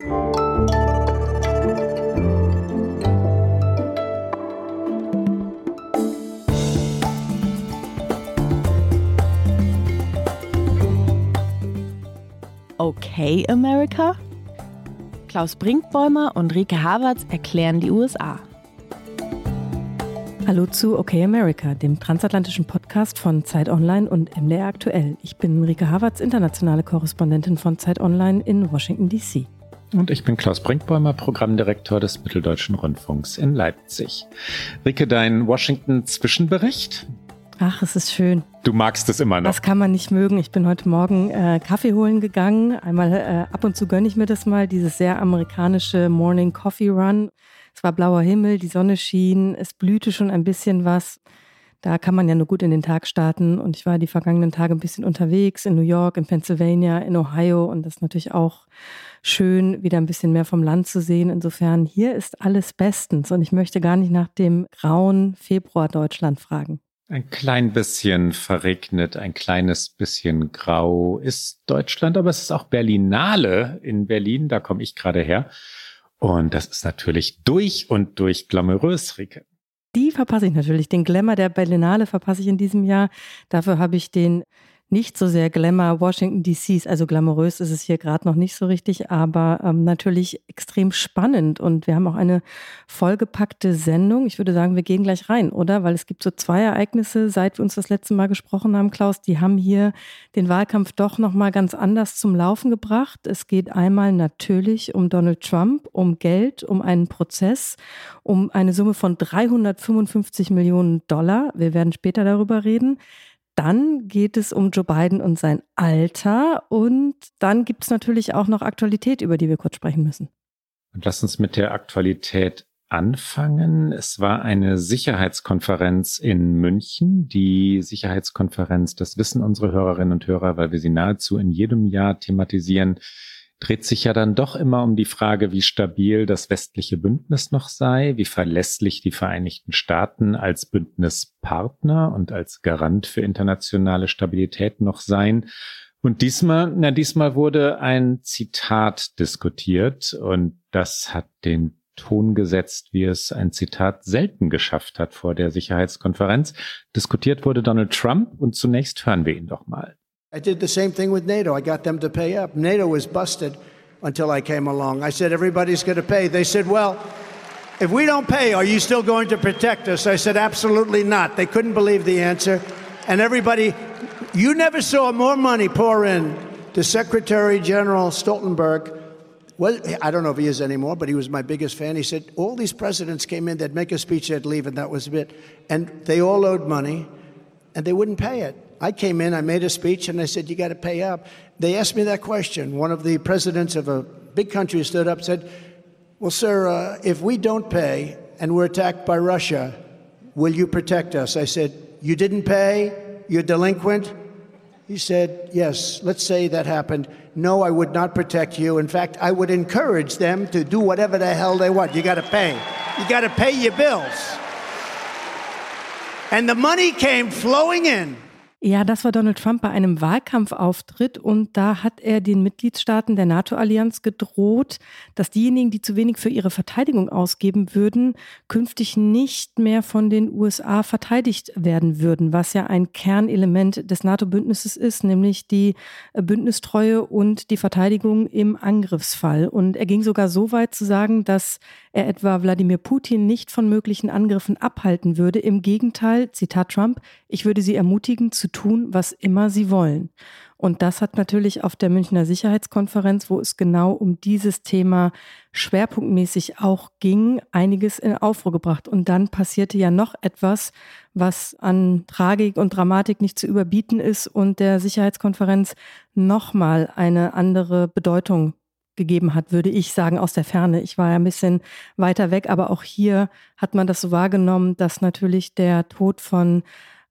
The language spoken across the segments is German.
Okay, America? Klaus Brinkbäumer und Rike Havertz erklären die USA. Hallo zu Okay America, dem transatlantischen Podcast von Zeit Online und MDR Aktuell. Ich bin Rike Havertz, internationale Korrespondentin von Zeit Online in Washington, D.C. Und ich bin Klaus Brinkbäumer, Programmdirektor des Mitteldeutschen Rundfunks in Leipzig. Rike, dein Washington-Zwischenbericht? Ach, es ist schön. Du magst es immer noch. Das kann man nicht mögen. Ich bin heute Morgen äh, Kaffee holen gegangen. Einmal äh, ab und zu gönne ich mir das mal, dieses sehr amerikanische Morning Coffee Run. Es war blauer Himmel, die Sonne schien, es blühte schon ein bisschen was. Da kann man ja nur gut in den Tag starten. Und ich war die vergangenen Tage ein bisschen unterwegs in New York, in Pennsylvania, in Ohio. Und das natürlich auch schön, wieder ein bisschen mehr vom Land zu sehen. Insofern, hier ist alles bestens. Und ich möchte gar nicht nach dem grauen Februar Deutschland fragen. Ein klein bisschen verregnet, ein kleines bisschen grau ist Deutschland, aber es ist auch Berlinale in Berlin, da komme ich gerade her. Und das ist natürlich durch und durch glamourös, Rike. Die verpasse ich natürlich. Den Glamour der Berlinale verpasse ich in diesem Jahr. Dafür habe ich den nicht so sehr Glamour Washington DCs, also glamourös ist es hier gerade noch nicht so richtig, aber ähm, natürlich extrem spannend und wir haben auch eine vollgepackte Sendung. Ich würde sagen, wir gehen gleich rein, oder? Weil es gibt so zwei Ereignisse, seit wir uns das letzte Mal gesprochen haben, Klaus, die haben hier den Wahlkampf doch noch mal ganz anders zum Laufen gebracht. Es geht einmal natürlich um Donald Trump, um Geld, um einen Prozess, um eine Summe von 355 Millionen Dollar. Wir werden später darüber reden. Dann geht es um Joe Biden und sein Alter. Und dann gibt es natürlich auch noch Aktualität, über die wir kurz sprechen müssen. Und lass uns mit der Aktualität anfangen. Es war eine Sicherheitskonferenz in München. Die Sicherheitskonferenz, das wissen unsere Hörerinnen und Hörer, weil wir sie nahezu in jedem Jahr thematisieren dreht sich ja dann doch immer um die Frage, wie stabil das westliche Bündnis noch sei, wie verlässlich die Vereinigten Staaten als Bündnispartner und als Garant für internationale Stabilität noch seien. Und diesmal, na, diesmal wurde ein Zitat diskutiert und das hat den Ton gesetzt, wie es ein Zitat selten geschafft hat vor der Sicherheitskonferenz. Diskutiert wurde Donald Trump und zunächst hören wir ihn doch mal. I did the same thing with NATO. I got them to pay up. NATO was busted until I came along. I said, everybody's going to pay. They said, well, if we don't pay, are you still going to protect us? I said, absolutely not. They couldn't believe the answer. And everybody, you never saw more money pour in to Secretary General Stoltenberg. Well, I don't know if he is anymore, but he was my biggest fan. He said, all these presidents came in, they'd make a speech, they'd leave, and that was it. And they all owed money, and they wouldn't pay it. I came in, I made a speech, and I said, You got to pay up. They asked me that question. One of the presidents of a big country stood up and said, Well, sir, uh, if we don't pay and we're attacked by Russia, will you protect us? I said, You didn't pay? You're delinquent? He said, Yes, let's say that happened. No, I would not protect you. In fact, I would encourage them to do whatever the hell they want. You got to pay. You got to pay your bills. And the money came flowing in. Ja, das war Donald Trump bei einem Wahlkampfauftritt und da hat er den Mitgliedstaaten der NATO-Allianz gedroht, dass diejenigen, die zu wenig für ihre Verteidigung ausgeben würden, künftig nicht mehr von den USA verteidigt werden würden, was ja ein Kernelement des NATO-Bündnisses ist, nämlich die Bündnistreue und die Verteidigung im Angriffsfall. Und er ging sogar so weit zu sagen, dass er etwa Wladimir Putin nicht von möglichen Angriffen abhalten würde. Im Gegenteil, Zitat Trump, ich würde sie ermutigen zu tun, was immer sie wollen. Und das hat natürlich auf der Münchner Sicherheitskonferenz, wo es genau um dieses Thema schwerpunktmäßig auch ging, einiges in Aufruhr gebracht. Und dann passierte ja noch etwas, was an Tragik und Dramatik nicht zu überbieten ist und der Sicherheitskonferenz nochmal eine andere Bedeutung gegeben hat, würde ich sagen, aus der Ferne. Ich war ja ein bisschen weiter weg, aber auch hier hat man das so wahrgenommen, dass natürlich der Tod von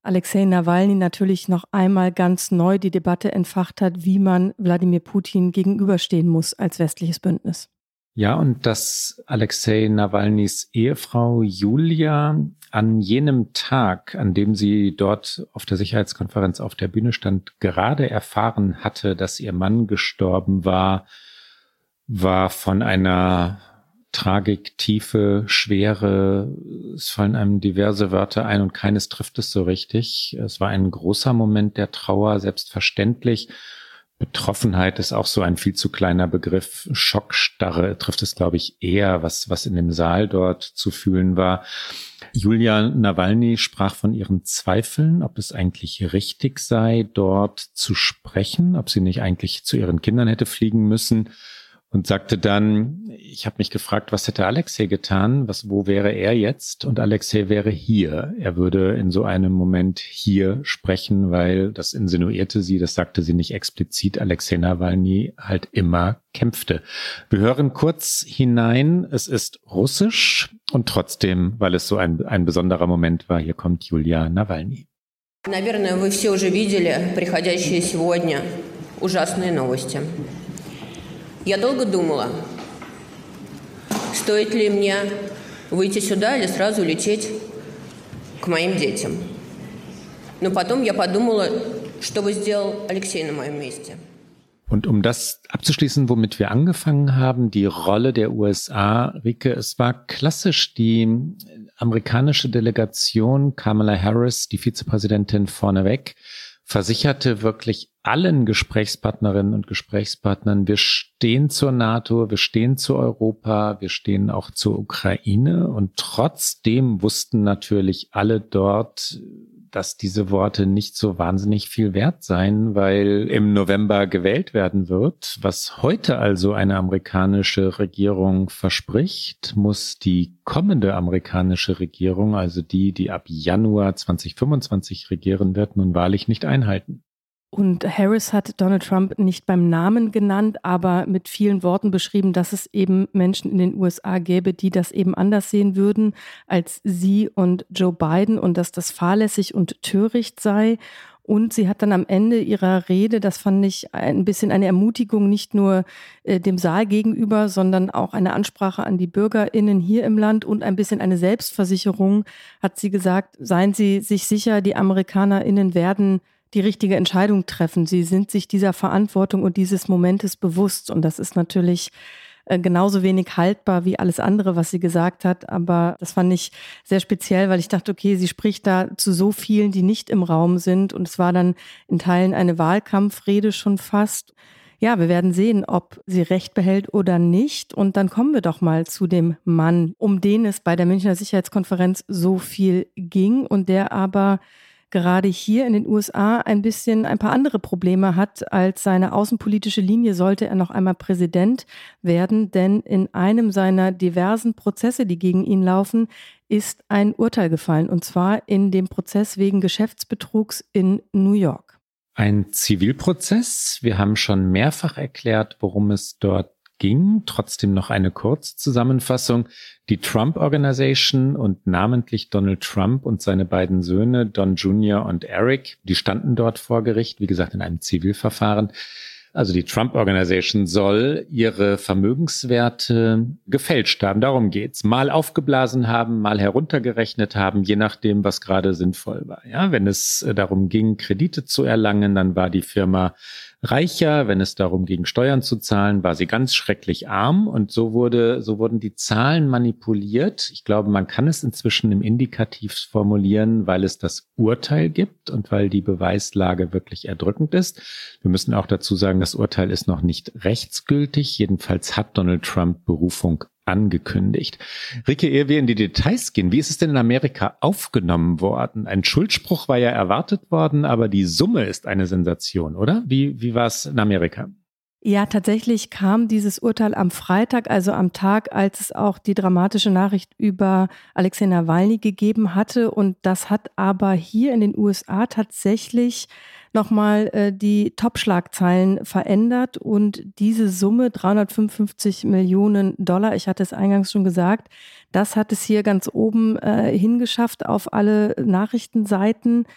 Alexei Nawalny natürlich noch einmal ganz neu die Debatte entfacht hat, wie man Wladimir Putin gegenüberstehen muss als westliches Bündnis. Ja, und dass Alexei Nawalnys Ehefrau Julia an jenem Tag, an dem sie dort auf der Sicherheitskonferenz auf der Bühne stand, gerade erfahren hatte, dass ihr Mann gestorben war, war von einer Tragik, Tiefe, Schwere. Es fallen einem diverse Wörter ein und keines trifft es so richtig. Es war ein großer Moment der Trauer, selbstverständlich. Betroffenheit ist auch so ein viel zu kleiner Begriff. Schockstarre trifft es, glaube ich, eher, was, was in dem Saal dort zu fühlen war. Julia Nawalny sprach von ihren Zweifeln, ob es eigentlich richtig sei, dort zu sprechen, ob sie nicht eigentlich zu ihren Kindern hätte fliegen müssen und sagte dann, ich habe mich gefragt, was hätte Alexei getan, was, wo wäre er jetzt? Und Alexei wäre hier. Er würde in so einem Moment hier sprechen, weil das insinuierte sie, das sagte sie nicht explizit, Alexei Nawalny halt immer kämpfte. Wir hören kurz hinein, es ist russisch und trotzdem, weil es so ein, ein besonderer Moment war, hier kommt Julia Nawalny. Наверное, вы все уже видели приходящие сегодня ужасные новости. Я долго думала, стоит ли мне выйти сюда или сразу лететь к моим детям. Но потом я подумала, что бы сделал Алексей на моем месте. Und um das abzuschließen, womit wir angefangen haben, die Rolle der USA, Rike, es war klassisch die amerikanische Delegation, Kamala Harris, die Vizepräsidentin vorneweg, versicherte wirklich allen Gesprächspartnerinnen und Gesprächspartnern, wir stehen zur NATO, wir stehen zu Europa, wir stehen auch zur Ukraine. Und trotzdem wussten natürlich alle dort, dass diese Worte nicht so wahnsinnig viel wert seien, weil im November gewählt werden wird. Was heute also eine amerikanische Regierung verspricht, muss die kommende amerikanische Regierung, also die, die ab Januar 2025 regieren wird, nun wahrlich nicht einhalten. Und Harris hat Donald Trump nicht beim Namen genannt, aber mit vielen Worten beschrieben, dass es eben Menschen in den USA gäbe, die das eben anders sehen würden als sie und Joe Biden und dass das fahrlässig und töricht sei. Und sie hat dann am Ende ihrer Rede, das fand ich ein bisschen eine Ermutigung, nicht nur äh, dem Saal gegenüber, sondern auch eine Ansprache an die BürgerInnen hier im Land und ein bisschen eine Selbstversicherung, hat sie gesagt, seien Sie sich sicher, die AmerikanerInnen werden die richtige Entscheidung treffen. Sie sind sich dieser Verantwortung und dieses Momentes bewusst. Und das ist natürlich äh, genauso wenig haltbar wie alles andere, was sie gesagt hat. Aber das fand ich sehr speziell, weil ich dachte, okay, sie spricht da zu so vielen, die nicht im Raum sind. Und es war dann in Teilen eine Wahlkampfrede schon fast. Ja, wir werden sehen, ob sie recht behält oder nicht. Und dann kommen wir doch mal zu dem Mann, um den es bei der Münchner Sicherheitskonferenz so viel ging und der aber gerade hier in den USA ein bisschen ein paar andere Probleme hat als seine außenpolitische Linie, sollte er noch einmal Präsident werden. Denn in einem seiner diversen Prozesse, die gegen ihn laufen, ist ein Urteil gefallen. Und zwar in dem Prozess wegen Geschäftsbetrugs in New York. Ein Zivilprozess. Wir haben schon mehrfach erklärt, worum es dort ging. Trotzdem noch eine Kurzzusammenfassung. Die Trump Organization und namentlich Donald Trump und seine beiden Söhne Don Jr. und Eric, die standen dort vor Gericht, wie gesagt, in einem Zivilverfahren. Also die Trump Organization soll ihre Vermögenswerte gefälscht haben. Darum geht's. Mal aufgeblasen haben, mal heruntergerechnet haben, je nachdem, was gerade sinnvoll war. Ja, wenn es darum ging, Kredite zu erlangen, dann war die Firma reicher. Wenn es darum ging, Steuern zu zahlen, war sie ganz schrecklich arm. Und so wurde, so wurden die Zahlen manipuliert. Ich glaube, man kann es inzwischen im Indikativ formulieren, weil es das Urteil gibt und weil die Beweislage wirklich erdrückend ist. Wir müssen auch dazu sagen, das Urteil ist noch nicht rechtsgültig. Jedenfalls hat Donald Trump Berufung angekündigt. Ricke, ehe wir in die Details gehen, wie ist es denn in Amerika aufgenommen worden? Ein Schuldspruch war ja erwartet worden, aber die Summe ist eine Sensation, oder? Wie, wie war es in Amerika? Ja, tatsächlich kam dieses Urteil am Freitag, also am Tag, als es auch die dramatische Nachricht über Alexei Nawalny gegeben hatte. Und das hat aber hier in den USA tatsächlich nochmal äh, die Top-Schlagzeilen verändert und diese Summe 355 Millionen Dollar, ich hatte es eingangs schon gesagt, das hat es hier ganz oben äh, hingeschafft auf alle Nachrichtenseiten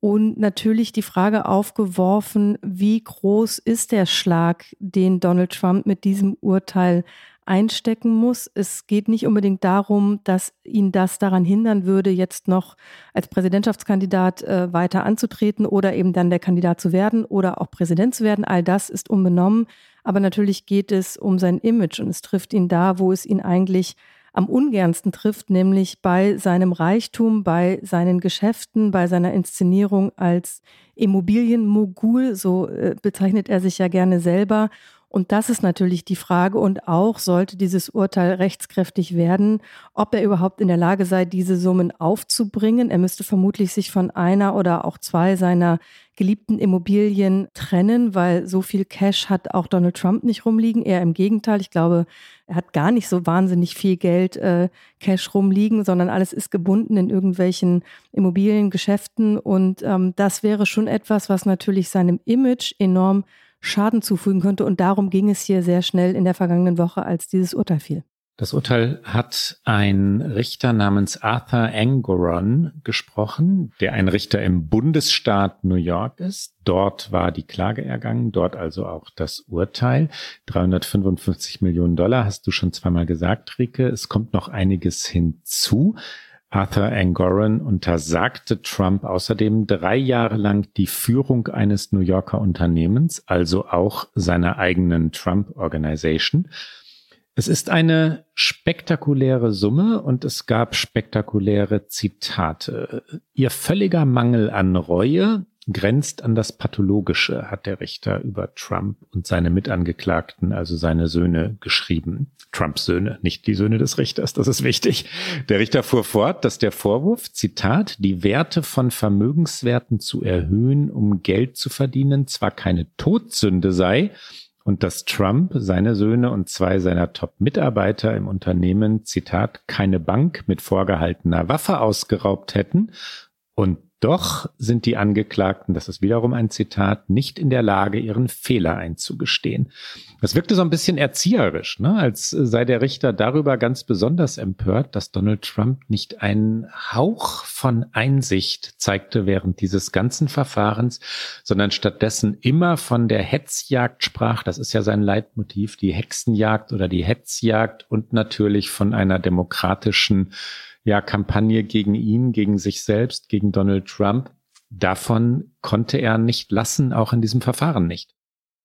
und natürlich die Frage aufgeworfen, wie groß ist der Schlag, den Donald Trump mit diesem Urteil einstecken muss. Es geht nicht unbedingt darum, dass ihn das daran hindern würde, jetzt noch als Präsidentschaftskandidat äh, weiter anzutreten oder eben dann der Kandidat zu werden oder auch Präsident zu werden. All das ist unbenommen. Aber natürlich geht es um sein Image und es trifft ihn da, wo es ihn eigentlich am ungernsten trifft, nämlich bei seinem Reichtum, bei seinen Geschäften, bei seiner Inszenierung als Immobilienmogul, so äh, bezeichnet er sich ja gerne selber. Und das ist natürlich die Frage. Und auch sollte dieses Urteil rechtskräftig werden, ob er überhaupt in der Lage sei, diese Summen aufzubringen. Er müsste vermutlich sich von einer oder auch zwei seiner geliebten Immobilien trennen, weil so viel Cash hat auch Donald Trump nicht rumliegen. Eher im Gegenteil. Ich glaube, er hat gar nicht so wahnsinnig viel Geld äh, Cash rumliegen, sondern alles ist gebunden in irgendwelchen Immobiliengeschäften. Und ähm, das wäre schon etwas, was natürlich seinem Image enorm Schaden zufügen könnte. Und darum ging es hier sehr schnell in der vergangenen Woche, als dieses Urteil fiel. Das Urteil hat ein Richter namens Arthur Angoron gesprochen, der ein Richter im Bundesstaat New York ist. Dort war die Klage ergangen, dort also auch das Urteil. 355 Millionen Dollar hast du schon zweimal gesagt, Rike. Es kommt noch einiges hinzu. Arthur Angoran untersagte Trump außerdem drei Jahre lang die Führung eines New Yorker Unternehmens, also auch seiner eigenen Trump Organization. Es ist eine spektakuläre Summe und es gab spektakuläre Zitate. Ihr völliger Mangel an Reue grenzt an das Pathologische, hat der Richter über Trump und seine Mitangeklagten, also seine Söhne, geschrieben. Trumps Söhne, nicht die Söhne des Richters, das ist wichtig. Der Richter fuhr fort, dass der Vorwurf, Zitat, die Werte von Vermögenswerten zu erhöhen, um Geld zu verdienen, zwar keine Todsünde sei, und dass Trump, seine Söhne und zwei seiner Top-Mitarbeiter im Unternehmen, Zitat, keine Bank mit vorgehaltener Waffe ausgeraubt hätten und doch sind die Angeklagten, das ist wiederum ein Zitat, nicht in der Lage, ihren Fehler einzugestehen. Das wirkte so ein bisschen erzieherisch, ne? als sei der Richter darüber ganz besonders empört, dass Donald Trump nicht einen Hauch von Einsicht zeigte während dieses ganzen Verfahrens, sondern stattdessen immer von der Hetzjagd sprach. Das ist ja sein Leitmotiv, die Hexenjagd oder die Hetzjagd und natürlich von einer demokratischen ja, Kampagne gegen ihn, gegen sich selbst, gegen Donald Trump. Davon konnte er nicht lassen, auch in diesem Verfahren nicht.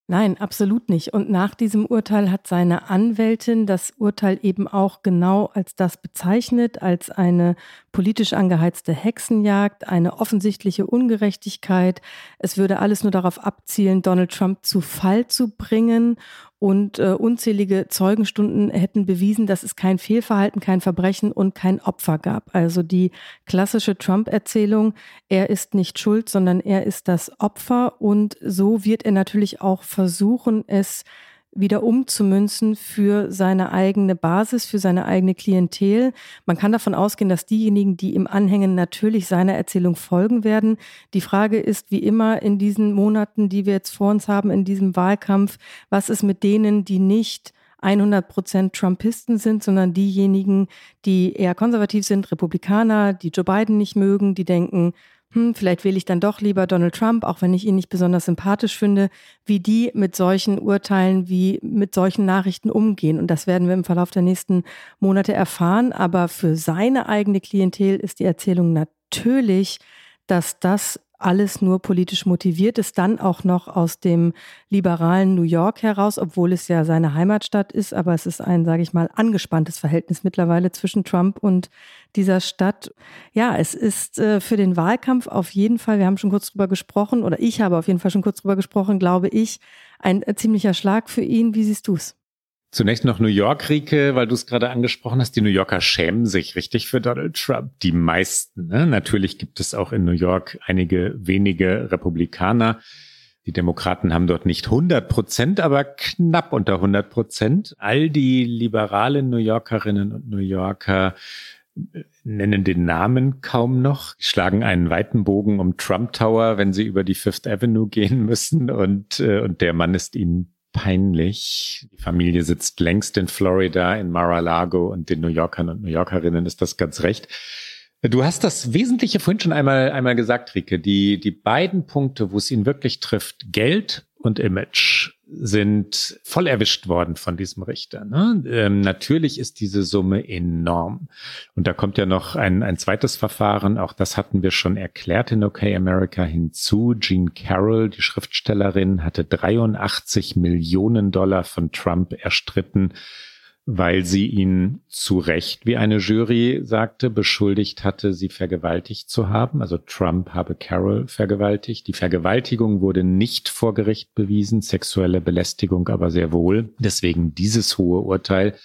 Nein, absolut nicht. Und nach diesem Urteil hat seine Anwältin das Urteil eben auch genau als das bezeichnet, als eine politisch angeheizte Hexenjagd, eine offensichtliche Ungerechtigkeit. Es würde alles nur darauf abzielen, Donald Trump zu Fall zu bringen und äh, unzählige Zeugenstunden hätten bewiesen, dass es kein Fehlverhalten, kein Verbrechen und kein Opfer gab. Also die klassische Trump-Erzählung, er ist nicht schuld, sondern er ist das Opfer. Und so wird er natürlich auch versuchen, es wieder umzumünzen für seine eigene Basis, für seine eigene Klientel. Man kann davon ausgehen, dass diejenigen, die ihm anhängen, natürlich seiner Erzählung folgen werden. Die Frage ist, wie immer in diesen Monaten, die wir jetzt vor uns haben, in diesem Wahlkampf, was ist mit denen, die nicht 100 Prozent Trumpisten sind, sondern diejenigen, die eher konservativ sind, Republikaner, die Joe Biden nicht mögen, die denken, hm, vielleicht wähle ich dann doch lieber Donald Trump, auch wenn ich ihn nicht besonders sympathisch finde, wie die mit solchen Urteilen, wie mit solchen Nachrichten umgehen. Und das werden wir im Verlauf der nächsten Monate erfahren. Aber für seine eigene Klientel ist die Erzählung natürlich, dass das alles nur politisch motiviert ist, dann auch noch aus dem liberalen New York heraus, obwohl es ja seine Heimatstadt ist, aber es ist ein, sage ich mal, angespanntes Verhältnis mittlerweile zwischen Trump und dieser Stadt. Ja, es ist äh, für den Wahlkampf auf jeden Fall, wir haben schon kurz drüber gesprochen, oder ich habe auf jeden Fall schon kurz drüber gesprochen, glaube ich, ein äh, ziemlicher Schlag für ihn. Wie siehst du es? Zunächst noch New York, Rike, weil du es gerade angesprochen hast. Die New Yorker schämen sich richtig für Donald Trump. Die meisten. Ne? Natürlich gibt es auch in New York einige wenige Republikaner. Die Demokraten haben dort nicht 100 Prozent, aber knapp unter 100 Prozent. All die liberalen New Yorkerinnen und New Yorker äh, nennen den Namen kaum noch, schlagen einen weiten Bogen um Trump Tower, wenn sie über die Fifth Avenue gehen müssen und, äh, und der Mann ist ihnen peinlich. Die Familie sitzt längst in Florida, in Mar-a-Lago und den New Yorkern und New Yorkerinnen ist das ganz recht. Du hast das Wesentliche vorhin schon einmal, einmal gesagt, Rike. Die, die beiden Punkte, wo es ihn wirklich trifft, Geld und Image sind voll erwischt worden von diesem Richter. Ne? Ähm, natürlich ist diese Summe enorm. Und da kommt ja noch ein, ein zweites Verfahren, auch das hatten wir schon erklärt in OK America hinzu. Jean Carroll, die Schriftstellerin, hatte 83 Millionen Dollar von Trump erstritten weil sie ihn zu Recht, wie eine Jury sagte, beschuldigt hatte, sie vergewaltigt zu haben. Also Trump habe Carol vergewaltigt. Die Vergewaltigung wurde nicht vor Gericht bewiesen, sexuelle Belästigung aber sehr wohl. Deswegen dieses hohe Urteil,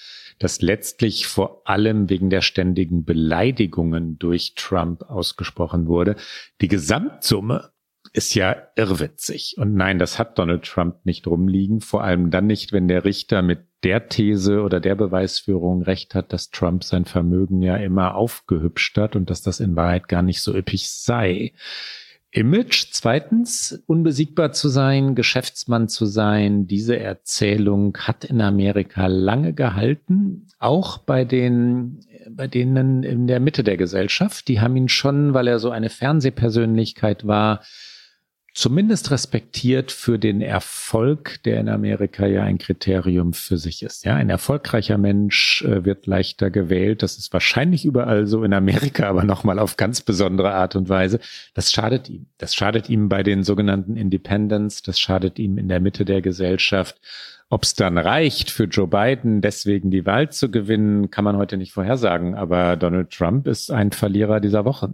das letztlich vor allem wegen der ständigen Beleidigungen durch Trump ausgesprochen wurde. Die Gesamtsumme ist ja irrwitzig. Und nein, das hat Donald Trump nicht rumliegen. Vor allem dann nicht, wenn der Richter mit der These oder der Beweisführung recht hat, dass Trump sein Vermögen ja immer aufgehübscht hat und dass das in Wahrheit gar nicht so üppig sei. Image, zweitens, unbesiegbar zu sein, Geschäftsmann zu sein. Diese Erzählung hat in Amerika lange gehalten, auch bei den, bei denen in der Mitte der Gesellschaft. Die haben ihn schon, weil er so eine Fernsehpersönlichkeit war, zumindest respektiert für den Erfolg, der in Amerika ja ein Kriterium für sich ist. Ja, ein erfolgreicher Mensch äh, wird leichter gewählt. Das ist wahrscheinlich überall so in Amerika, aber nochmal auf ganz besondere Art und Weise. Das schadet ihm. Das schadet ihm bei den sogenannten Independents. Das schadet ihm in der Mitte der Gesellschaft. Ob es dann reicht, für Joe Biden deswegen die Wahl zu gewinnen, kann man heute nicht vorhersagen. Aber Donald Trump ist ein Verlierer dieser Woche.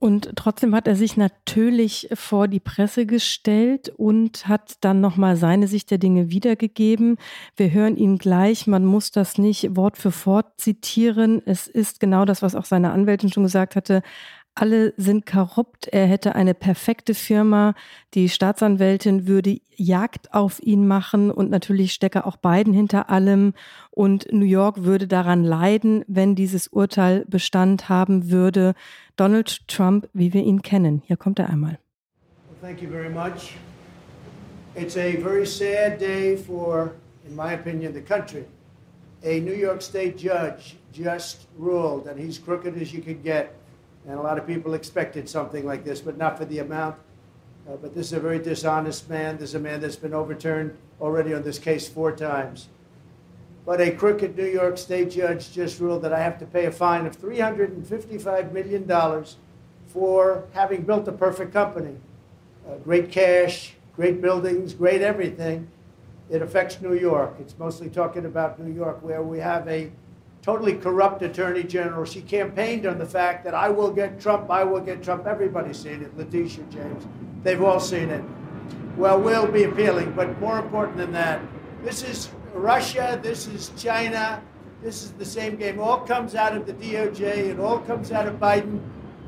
Und trotzdem hat er sich natürlich vor die Presse gestellt und hat dann nochmal seine Sicht der Dinge wiedergegeben. Wir hören ihn gleich. Man muss das nicht Wort für Wort zitieren. Es ist genau das, was auch seine Anwältin schon gesagt hatte alle sind korrupt, er hätte eine perfekte Firma, die Staatsanwältin würde Jagd auf ihn machen und natürlich stecke auch Biden hinter allem und New York würde daran leiden, wenn dieses Urteil Bestand haben würde. Donald Trump, wie wir ihn kennen. Hier kommt er einmal. thank you very much. It's a very sad day for, in my opinion, the country. A New York State judge just ruled, and he's crooked as you could get. And a lot of people expected something like this, but not for the amount. Uh, but this is a very dishonest man. This is a man that's been overturned already on this case four times. But a crooked New York State judge just ruled that I have to pay a fine of $355 million for having built a perfect company. Uh, great cash, great buildings, great everything. It affects New York. It's mostly talking about New York, where we have a totally corrupt attorney general. She campaigned on the fact that I will get Trump, I will get Trump. Everybody's seen it. Letitia James, they've all seen it. Well, we'll be appealing, but more important than that, this is Russia, this is China, this is the same game. All comes out of the DOJ, it all comes out of Biden.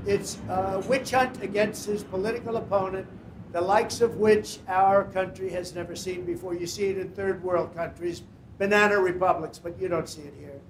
It's a witch hunt against his political opponent, the likes of which our country has never seen before. You see it in third world countries, banana republics, but you don't see it here.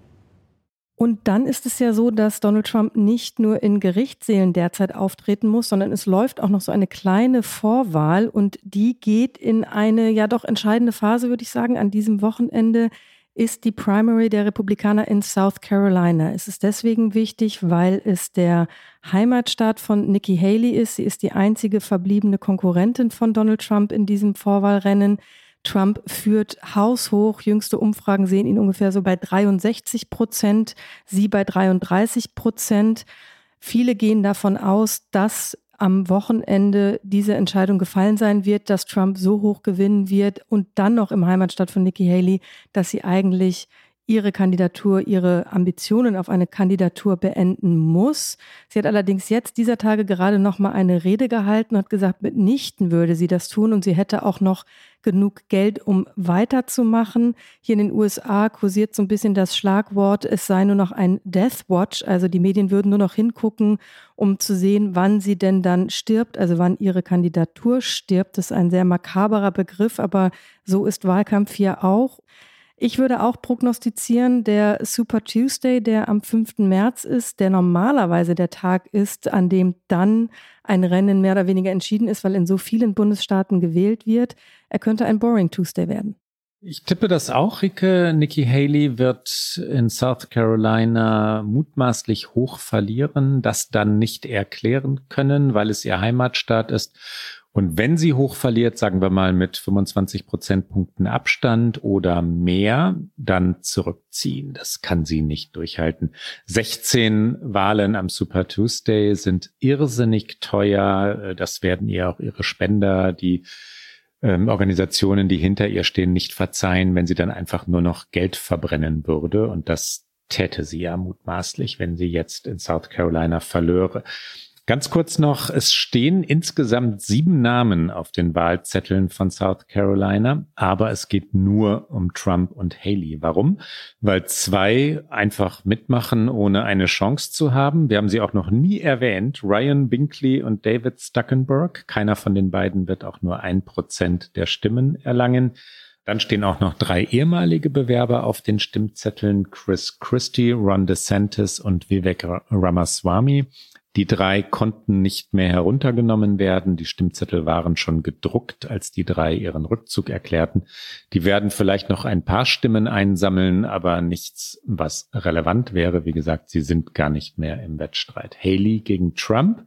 Und dann ist es ja so, dass Donald Trump nicht nur in Gerichtssälen derzeit auftreten muss, sondern es läuft auch noch so eine kleine Vorwahl und die geht in eine ja doch entscheidende Phase, würde ich sagen. An diesem Wochenende ist die Primary der Republikaner in South Carolina. Es ist deswegen wichtig, weil es der Heimatstaat von Nikki Haley ist. Sie ist die einzige verbliebene Konkurrentin von Donald Trump in diesem Vorwahlrennen. Trump führt haushoch. Jüngste Umfragen sehen ihn ungefähr so bei 63 Prozent, sie bei 33 Prozent. Viele gehen davon aus, dass am Wochenende diese Entscheidung gefallen sein wird, dass Trump so hoch gewinnen wird und dann noch im Heimatstadt von Nikki Haley, dass sie eigentlich ihre Kandidatur, ihre Ambitionen auf eine Kandidatur beenden muss. Sie hat allerdings jetzt dieser Tage gerade noch mal eine Rede gehalten und hat gesagt, mitnichten würde sie das tun und sie hätte auch noch genug Geld, um weiterzumachen. Hier in den USA kursiert so ein bisschen das Schlagwort, es sei nur noch ein Death Watch, also die Medien würden nur noch hingucken, um zu sehen, wann sie denn dann stirbt, also wann ihre Kandidatur stirbt. Das ist ein sehr makaberer Begriff, aber so ist Wahlkampf hier auch. Ich würde auch prognostizieren, der Super Tuesday, der am 5. März ist, der normalerweise der Tag ist, an dem dann ein Rennen mehr oder weniger entschieden ist, weil in so vielen Bundesstaaten gewählt wird, er könnte ein Boring Tuesday werden. Ich tippe das auch, Ricke. Nikki Haley wird in South Carolina mutmaßlich hoch verlieren, das dann nicht erklären können, weil es ihr Heimatstaat ist Und wenn sie hoch verliert, sagen wir mal mit 25 Prozentpunkten Abstand oder mehr, dann zurückziehen. Das kann sie nicht durchhalten. 16 Wahlen am Super Tuesday sind irrsinnig teuer. Das werden ihr auch ihre Spender, die ähm, Organisationen, die hinter ihr stehen, nicht verzeihen, wenn sie dann einfach nur noch Geld verbrennen würde. Und das täte sie ja mutmaßlich, wenn sie jetzt in South Carolina verlöre. Ganz kurz noch, es stehen insgesamt sieben Namen auf den Wahlzetteln von South Carolina, aber es geht nur um Trump und Haley. Warum? Weil zwei einfach mitmachen, ohne eine Chance zu haben. Wir haben sie auch noch nie erwähnt. Ryan Binkley und David Stuckenberg. Keiner von den beiden wird auch nur ein Prozent der Stimmen erlangen. Dann stehen auch noch drei ehemalige Bewerber auf den Stimmzetteln. Chris Christie, Ron DeSantis und Vivek Ramaswamy. Die drei konnten nicht mehr heruntergenommen werden. Die Stimmzettel waren schon gedruckt, als die drei ihren Rückzug erklärten. Die werden vielleicht noch ein paar Stimmen einsammeln, aber nichts, was relevant wäre. Wie gesagt, sie sind gar nicht mehr im Wettstreit. Haley gegen Trump.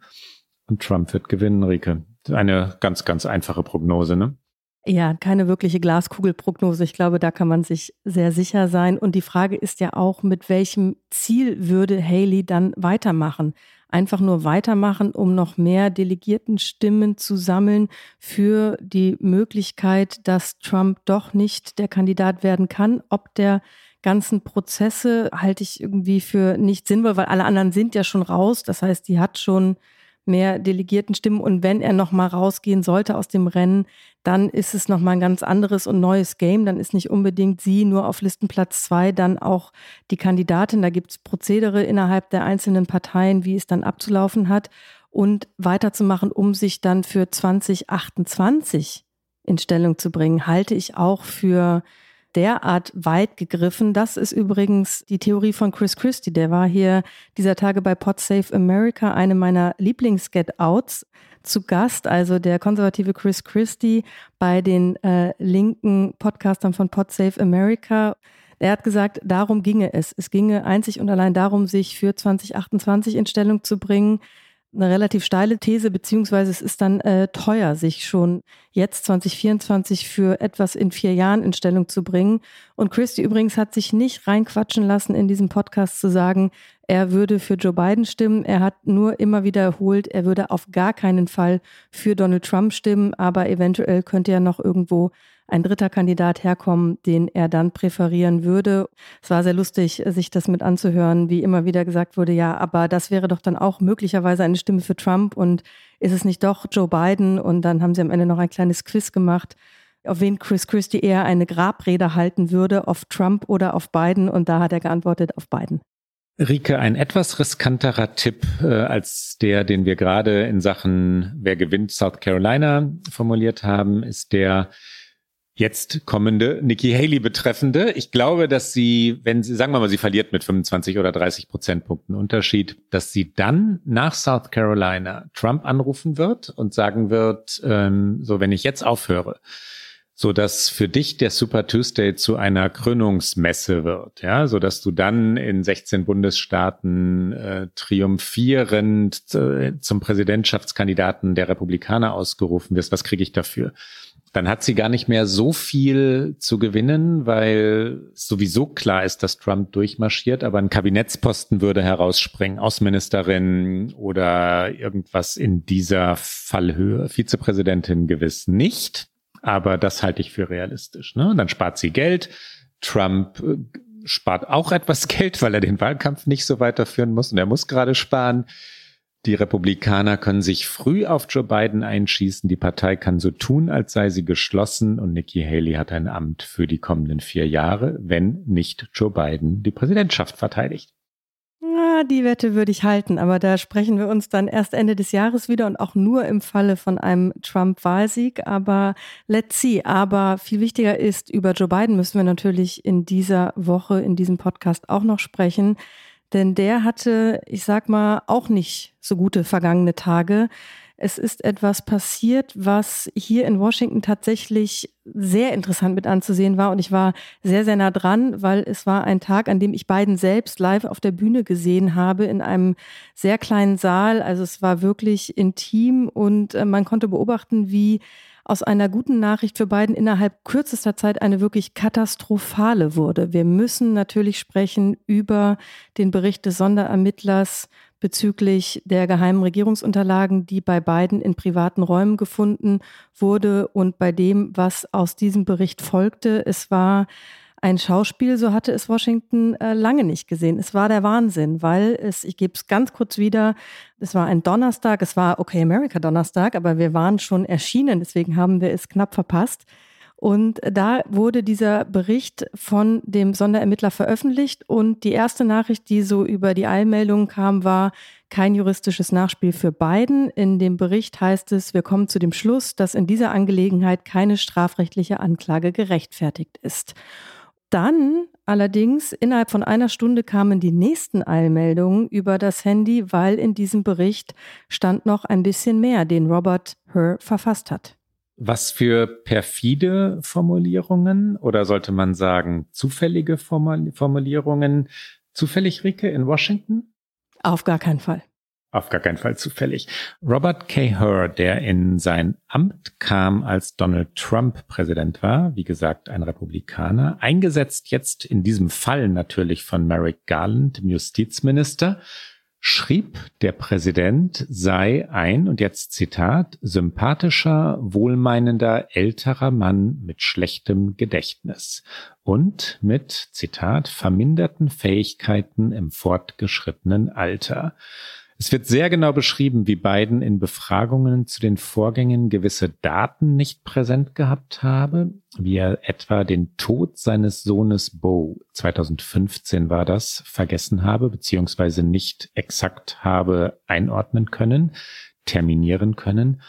Und Trump wird gewinnen, Rike. Eine ganz, ganz einfache Prognose, ne? Ja, keine wirkliche Glaskugelprognose. Ich glaube, da kann man sich sehr sicher sein. Und die Frage ist ja auch, mit welchem Ziel würde Haley dann weitermachen? einfach nur weitermachen, um noch mehr Delegiertenstimmen zu sammeln für die Möglichkeit, dass Trump doch nicht der Kandidat werden kann. Ob der ganzen Prozesse halte ich irgendwie für nicht sinnvoll, weil alle anderen sind ja schon raus. Das heißt, die hat schon mehr Delegiertenstimmen. Und wenn er noch mal rausgehen sollte aus dem Rennen, dann ist es noch mal ein ganz anderes und neues Game. Dann ist nicht unbedingt sie nur auf Listenplatz zwei, dann auch die Kandidatin. Da gibt es Prozedere innerhalb der einzelnen Parteien, wie es dann abzulaufen hat und weiterzumachen, um sich dann für 2028 in Stellung zu bringen, halte ich auch für derart weit gegriffen. Das ist übrigens die Theorie von Chris Christie. Der war hier dieser Tage bei Pod Save America, eine meiner Lieblings-Get-Outs zu Gast, also der konservative Chris Christie bei den äh, linken Podcastern von Pod Save America. Er hat gesagt, darum ginge es. Es ginge einzig und allein darum, sich für 2028 in Stellung zu bringen eine relativ steile These, beziehungsweise es ist dann äh, teuer, sich schon jetzt 2024 für etwas in vier Jahren in Stellung zu bringen. Und Christie übrigens hat sich nicht reinquatschen lassen, in diesem Podcast zu sagen, er würde für Joe Biden stimmen. Er hat nur immer wiederholt, er würde auf gar keinen Fall für Donald Trump stimmen, aber eventuell könnte er noch irgendwo ein dritter Kandidat herkommen, den er dann präferieren würde. Es war sehr lustig, sich das mit anzuhören, wie immer wieder gesagt wurde, ja, aber das wäre doch dann auch möglicherweise eine Stimme für Trump und ist es nicht doch Joe Biden? Und dann haben sie am Ende noch ein kleines Quiz gemacht, auf wen Chris Christie eher eine Grabrede halten würde, auf Trump oder auf Biden. Und da hat er geantwortet, auf Biden. Rike, ein etwas riskanterer Tipp äh, als der, den wir gerade in Sachen Wer gewinnt South Carolina formuliert haben, ist der, jetzt kommende Nikki Haley betreffende. Ich glaube, dass sie, wenn sie, sagen wir mal, sie verliert mit 25 oder 30 Prozentpunkten Unterschied, dass sie dann nach South Carolina Trump anrufen wird und sagen wird, ähm, so wenn ich jetzt aufhöre, so dass für dich der Super Tuesday zu einer Krönungsmesse wird, ja, so dass du dann in 16 Bundesstaaten äh, triumphierend äh, zum Präsidentschaftskandidaten der Republikaner ausgerufen wirst. Was kriege ich dafür? Dann hat sie gar nicht mehr so viel zu gewinnen, weil sowieso klar ist, dass Trump durchmarschiert, aber ein Kabinettsposten würde herausspringen, Außenministerin oder irgendwas in dieser Fallhöhe. Vizepräsidentin gewiss nicht, aber das halte ich für realistisch. Ne? Dann spart sie Geld. Trump äh, spart auch etwas Geld, weil er den Wahlkampf nicht so weiterführen muss und er muss gerade sparen. Die Republikaner können sich früh auf Joe Biden einschießen. Die Partei kann so tun, als sei sie geschlossen. Und Nikki Haley hat ein Amt für die kommenden vier Jahre, wenn nicht Joe Biden die Präsidentschaft verteidigt. Ja, die Wette würde ich halten, aber da sprechen wir uns dann erst Ende des Jahres wieder und auch nur im Falle von einem Trump-Wahlsieg. Aber let's see. Aber viel wichtiger ist, über Joe Biden müssen wir natürlich in dieser Woche, in diesem Podcast auch noch sprechen. Denn der hatte, ich sag mal, auch nicht so gute vergangene Tage. Es ist etwas passiert, was hier in Washington tatsächlich sehr interessant mit anzusehen war. Und ich war sehr, sehr nah dran, weil es war ein Tag, an dem ich beiden selbst live auf der Bühne gesehen habe, in einem sehr kleinen Saal. Also es war wirklich intim und äh, man konnte beobachten, wie aus einer guten Nachricht für beiden innerhalb kürzester Zeit eine wirklich katastrophale wurde. Wir müssen natürlich sprechen über den Bericht des Sonderermittlers bezüglich der geheimen Regierungsunterlagen, die bei beiden in privaten Räumen gefunden wurde und bei dem, was aus diesem Bericht folgte. Es war ein Schauspiel, so hatte es Washington äh, lange nicht gesehen. Es war der Wahnsinn, weil es, ich gebe es ganz kurz wieder, es war ein Donnerstag, es war Okay America Donnerstag, aber wir waren schon erschienen, deswegen haben wir es knapp verpasst. Und da wurde dieser Bericht von dem Sonderermittler veröffentlicht und die erste Nachricht, die so über die Eilmeldung kam, war kein juristisches Nachspiel für Biden. In dem Bericht heißt es, wir kommen zu dem Schluss, dass in dieser Angelegenheit keine strafrechtliche Anklage gerechtfertigt ist. Dann allerdings innerhalb von einer Stunde kamen die nächsten Eilmeldungen über das Handy, weil in diesem Bericht stand noch ein bisschen mehr, den Robert Herr verfasst hat. Was für perfide Formulierungen oder sollte man sagen zufällige Formulierungen? Zufällig, Rike, in Washington? Auf gar keinen Fall auf gar keinen Fall zufällig. Robert K. Hur, der in sein Amt kam, als Donald Trump Präsident war, wie gesagt, ein Republikaner, eingesetzt jetzt in diesem Fall natürlich von Merrick Garland, dem Justizminister, schrieb, der Präsident sei ein, und jetzt Zitat, sympathischer, wohlmeinender, älterer Mann mit schlechtem Gedächtnis und mit, Zitat, verminderten Fähigkeiten im fortgeschrittenen Alter. Es wird sehr genau beschrieben, wie Biden in Befragungen zu den Vorgängen gewisse Daten nicht präsent gehabt habe, wie er etwa den Tod seines Sohnes Bo, 2015 war das, vergessen habe, beziehungsweise nicht exakt habe einordnen können, terminieren können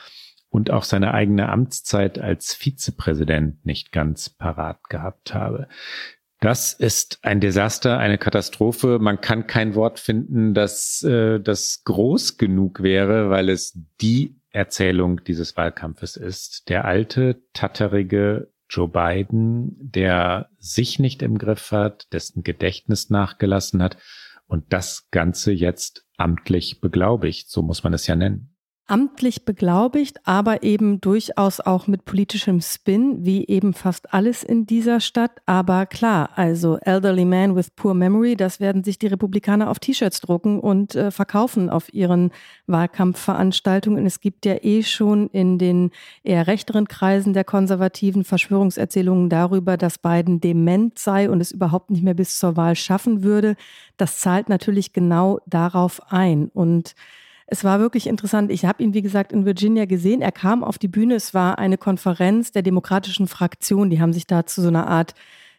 und auch seine eigene Amtszeit als Vizepräsident nicht ganz parat gehabt habe. Das ist ein Desaster, eine Katastrophe. Man kann kein Wort finden, das, äh, das groß genug wäre, weil es die Erzählung dieses Wahlkampfes ist. Der alte, tatterige Joe Biden, der sich nicht im Griff hat, dessen Gedächtnis nachgelassen hat und das Ganze jetzt amtlich beglaubigt. So muss man es ja nennen amtlich beglaubigt, aber eben durchaus auch mit politischem Spin, wie eben fast alles in dieser Stadt. Aber klar, also Elderly Man with Poor Memory, das werden sich die Republikaner auf T-Shirts drucken und äh, verkaufen auf ihren Wahlkampfveranstaltungen. Es gibt ja eh schon in den eher rechteren Kreisen der konservativen Verschwörungserzählungen darüber, dass Biden dement sei und es überhaupt nicht mehr bis zur Wahl schaffen würde. Das zahlt natürlich genau darauf ein. Und es war wirklich interessant. Ich habe ihn, wie gesagt, in Virginia gesehen. Er kam auf die Bühne. Es war eine Konferenz der demokratischen Fraktion. Die haben sich da zu so einer Art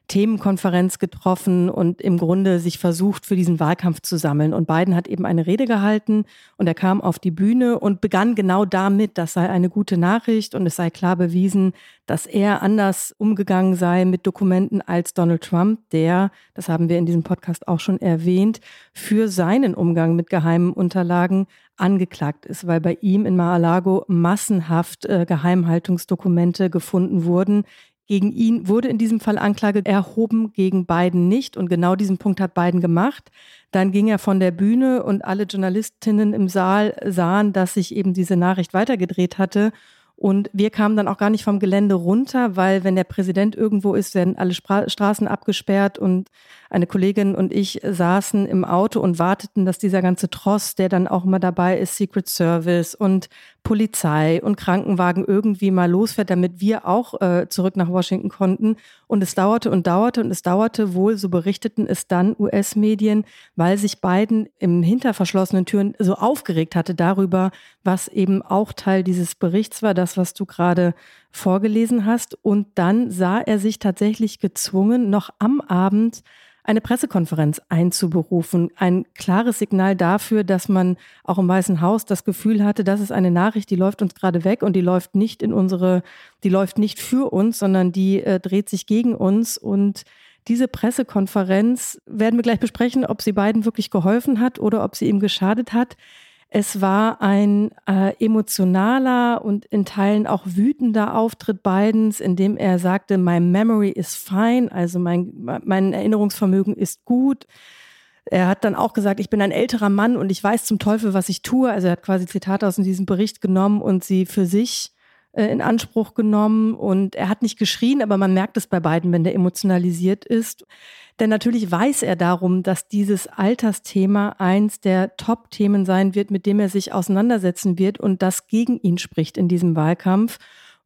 Themenkonferenz getroffen und im Grunde sich versucht, für diesen Wahlkampf zu sammeln. Und Biden hat eben eine Rede gehalten und er kam auf die Bühne und begann genau damit, das sei eine gute Nachricht und es sei klar bewiesen, dass er anders umgegangen sei mit Dokumenten als Donald Trump, der, das haben wir in diesem Podcast auch schon erwähnt, für seinen Umgang mit geheimen Unterlagen angeklagt ist, weil bei ihm in Mar-a-Lago massenhaft äh, Geheimhaltungsdokumente gefunden wurden, gegen ihn wurde in diesem Fall Anklage erhoben, gegen Biden nicht. Und genau diesen Punkt hat Biden gemacht. Dann ging er von der Bühne und alle Journalistinnen im Saal sahen, dass sich eben diese Nachricht weitergedreht hatte. Und wir kamen dann auch gar nicht vom Gelände runter, weil wenn der Präsident irgendwo ist, werden alle Spra Straßen abgesperrt und eine Kollegin und ich saßen im Auto und warteten, dass dieser ganze Tross, der dann auch immer dabei ist, Secret Service und Polizei und Krankenwagen irgendwie mal losfährt, damit wir auch äh, zurück nach Washington konnten. Und es dauerte und dauerte und es dauerte wohl, so berichteten es dann US-Medien, weil sich Biden im hinter verschlossenen Türen so aufgeregt hatte darüber, was eben auch Teil dieses Berichts war, das, was du gerade vorgelesen hast. Und dann sah er sich tatsächlich gezwungen, noch am Abend eine Pressekonferenz einzuberufen. Ein klares Signal dafür, dass man auch im Weißen Haus das Gefühl hatte, das ist eine Nachricht, die läuft uns gerade weg und die läuft nicht in unsere, die läuft nicht für uns, sondern die äh, dreht sich gegen uns und diese Pressekonferenz werden wir gleich besprechen, ob sie beiden wirklich geholfen hat oder ob sie ihm geschadet hat. Es war ein äh, emotionaler und in Teilen auch wütender Auftritt Bidens, in dem er sagte, my memory is fine, also mein, mein Erinnerungsvermögen ist gut. Er hat dann auch gesagt, ich bin ein älterer Mann und ich weiß zum Teufel, was ich tue. Also er hat quasi Zitate aus diesem Bericht genommen und sie für sich äh, in Anspruch genommen. Und er hat nicht geschrien, aber man merkt es bei beiden, wenn der emotionalisiert ist. Denn natürlich weiß er darum, dass dieses Altersthema eins der Top-Themen sein wird, mit dem er sich auseinandersetzen wird und das gegen ihn spricht in diesem Wahlkampf.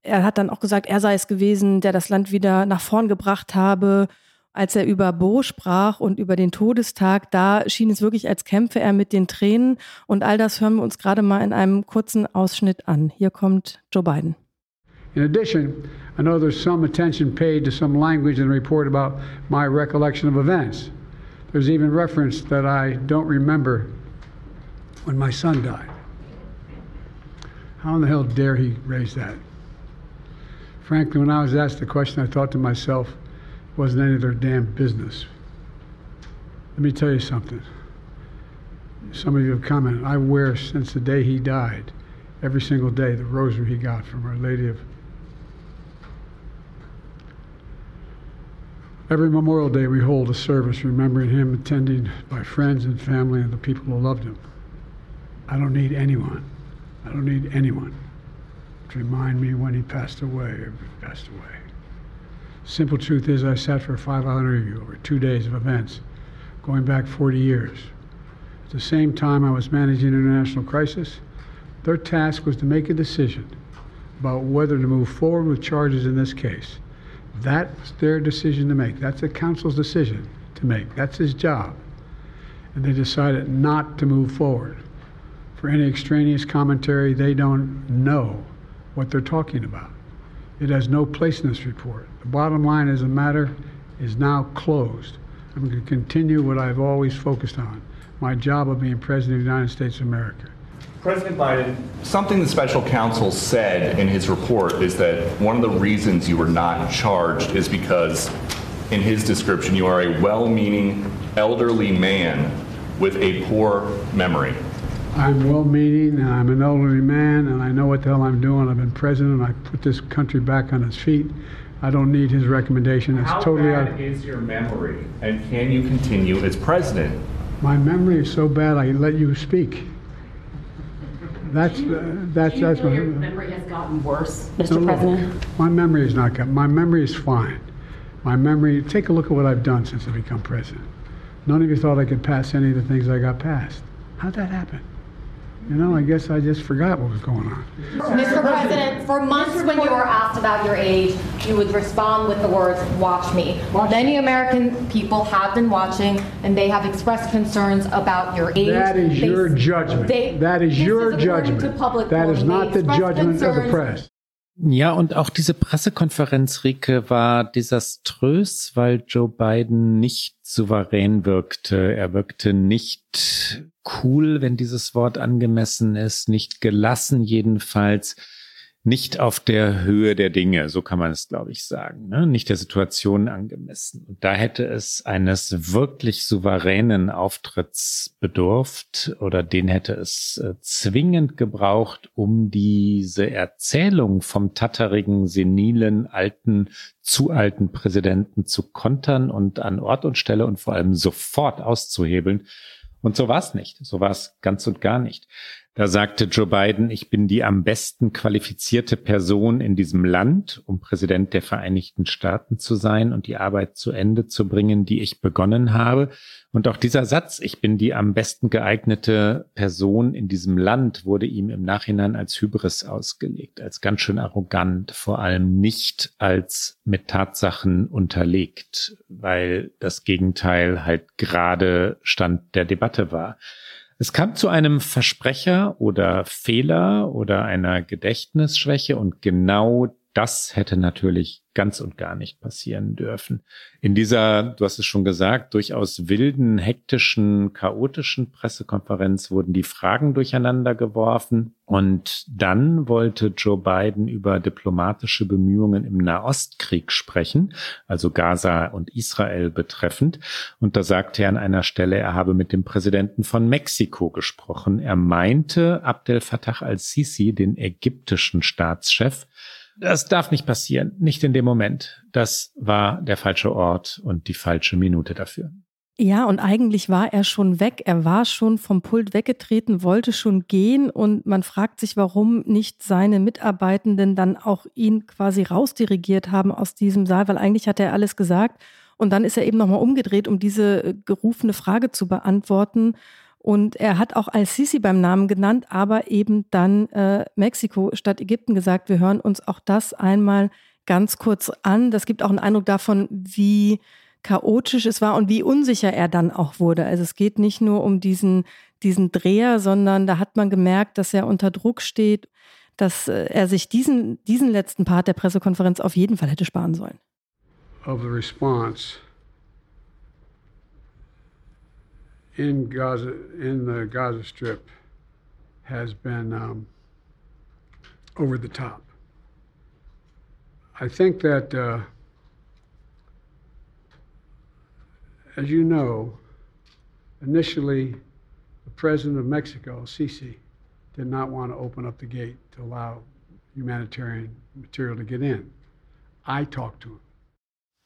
Er hat dann auch gesagt, er sei es gewesen, der das Land wieder nach vorn gebracht habe. Als er über Bo sprach und über den Todestag, da schien es wirklich, als kämpfe er mit den Tränen. Und all das hören wir uns gerade mal in einem kurzen Ausschnitt an. Hier kommt Joe Biden. In addition, I know there's some attention paid to some language in the report about my recollection of events. There's even reference that I don't remember when my son died. How in the hell dare he raise that? Frankly, when I was asked the question, I thought to myself, it wasn't any of their damn business. Let me tell you something. Some of you have commented, I wear since the day he died, every single day, the rosary he got from Our Lady of Every Memorial Day, we hold a service remembering him, attended by friends and family and the people who loved him. I don't need anyone. I don't need anyone to remind me when he passed away or passed away. Simple truth is, I sat for a five hour interview over two days of events going back 40 years. At the same time, I was managing international crisis. Their task was to make a decision about whether to move forward with charges in this case. That's their decision to make. That's the council's decision to make. That's his job. And they decided not to move forward. For any extraneous commentary, they don't know what they're talking about. It has no place in this report. The bottom line is the matter is now closed. I'm going to continue what I've always focused on my job of being President of the United States of America. President Biden, something the special counsel said in his report is that one of the reasons you were not charged is because, in his description, you are a well meaning elderly man with a poor memory. I'm well meaning and I'm an elderly man and I know what the hell I'm doing. I've been president. I put this country back on its feet. I don't need his recommendation. It's How totally bad out. is your memory, and can you continue as president? My memory is so bad I let you speak. That's uh, that's Do you that's feel my, your memory has gotten worse, Mr. no. President? My memory is not good. My memory is fine. My memory. Take a look at what I've done since I become president. None of you thought I could pass any of the things I got passed. How'd that happen? You know, I guess I just forgot what was going on. Mr. President, for months when you were asked about your age, you would respond with the words, watch me. Well many American people have been watching and they have expressed concerns about your age. That is They- your judgment. they- that is your judgment. public That is not the judgment of the press. Ja, und auch diese Pressekonferenz, Rike, war desaströs, weil Joe Biden nicht souverän wirkte. Er wirkte nicht cool, wenn dieses Wort angemessen ist, nicht gelassen jedenfalls, nicht auf der Höhe der Dinge, so kann man es, glaube ich, sagen, ne? nicht der Situation angemessen. Und da hätte es eines wirklich souveränen Auftritts bedurft oder den hätte es äh, zwingend gebraucht, um diese Erzählung vom tatterigen, senilen, alten, zu alten Präsidenten zu kontern und an Ort und Stelle und vor allem sofort auszuhebeln. Und so war es nicht. So war es ganz und gar nicht. Da sagte Joe Biden, ich bin die am besten qualifizierte Person in diesem Land, um Präsident der Vereinigten Staaten zu sein und die Arbeit zu Ende zu bringen, die ich begonnen habe. Und auch dieser Satz, ich bin die am besten geeignete Person in diesem Land, wurde ihm im Nachhinein als Hybris ausgelegt, als ganz schön arrogant, vor allem nicht als mit Tatsachen unterlegt, weil das Gegenteil halt gerade Stand der Debatte war. Es kam zu einem Versprecher oder Fehler oder einer Gedächtnisschwäche und genau das hätte natürlich ganz und gar nicht passieren dürfen. In dieser, du hast es schon gesagt, durchaus wilden, hektischen, chaotischen Pressekonferenz wurden die Fragen durcheinander geworfen. Und dann wollte Joe Biden über diplomatische Bemühungen im Nahostkrieg sprechen, also Gaza und Israel betreffend. Und da sagte er an einer Stelle, er habe mit dem Präsidenten von Mexiko gesprochen. Er meinte Abdel Fattah al-Sisi, den ägyptischen Staatschef, das darf nicht passieren, nicht in dem Moment. Das war der falsche Ort und die falsche Minute dafür. Ja, und eigentlich war er schon weg. Er war schon vom Pult weggetreten, wollte schon gehen und man fragt sich, warum nicht seine Mitarbeitenden dann auch ihn quasi rausdirigiert haben aus diesem Saal, weil eigentlich hat er alles gesagt und dann ist er eben nochmal umgedreht, um diese gerufene Frage zu beantworten und er hat auch Al-Sisi beim Namen genannt, aber eben dann äh, Mexiko statt Ägypten gesagt. Wir hören uns auch das einmal ganz kurz an. Das gibt auch einen Eindruck davon, wie chaotisch es war und wie unsicher er dann auch wurde. Also es geht nicht nur um diesen, diesen Dreher, sondern da hat man gemerkt, dass er unter Druck steht, dass äh, er sich diesen, diesen letzten Part der Pressekonferenz auf jeden Fall hätte sparen sollen. Of the response. In Gaza, in the Gaza Strip, has been um, over the top. I think that, uh, as you know, initially the president of Mexico, Sisi, did not want to open up the gate to allow humanitarian material to get in. I talked to him.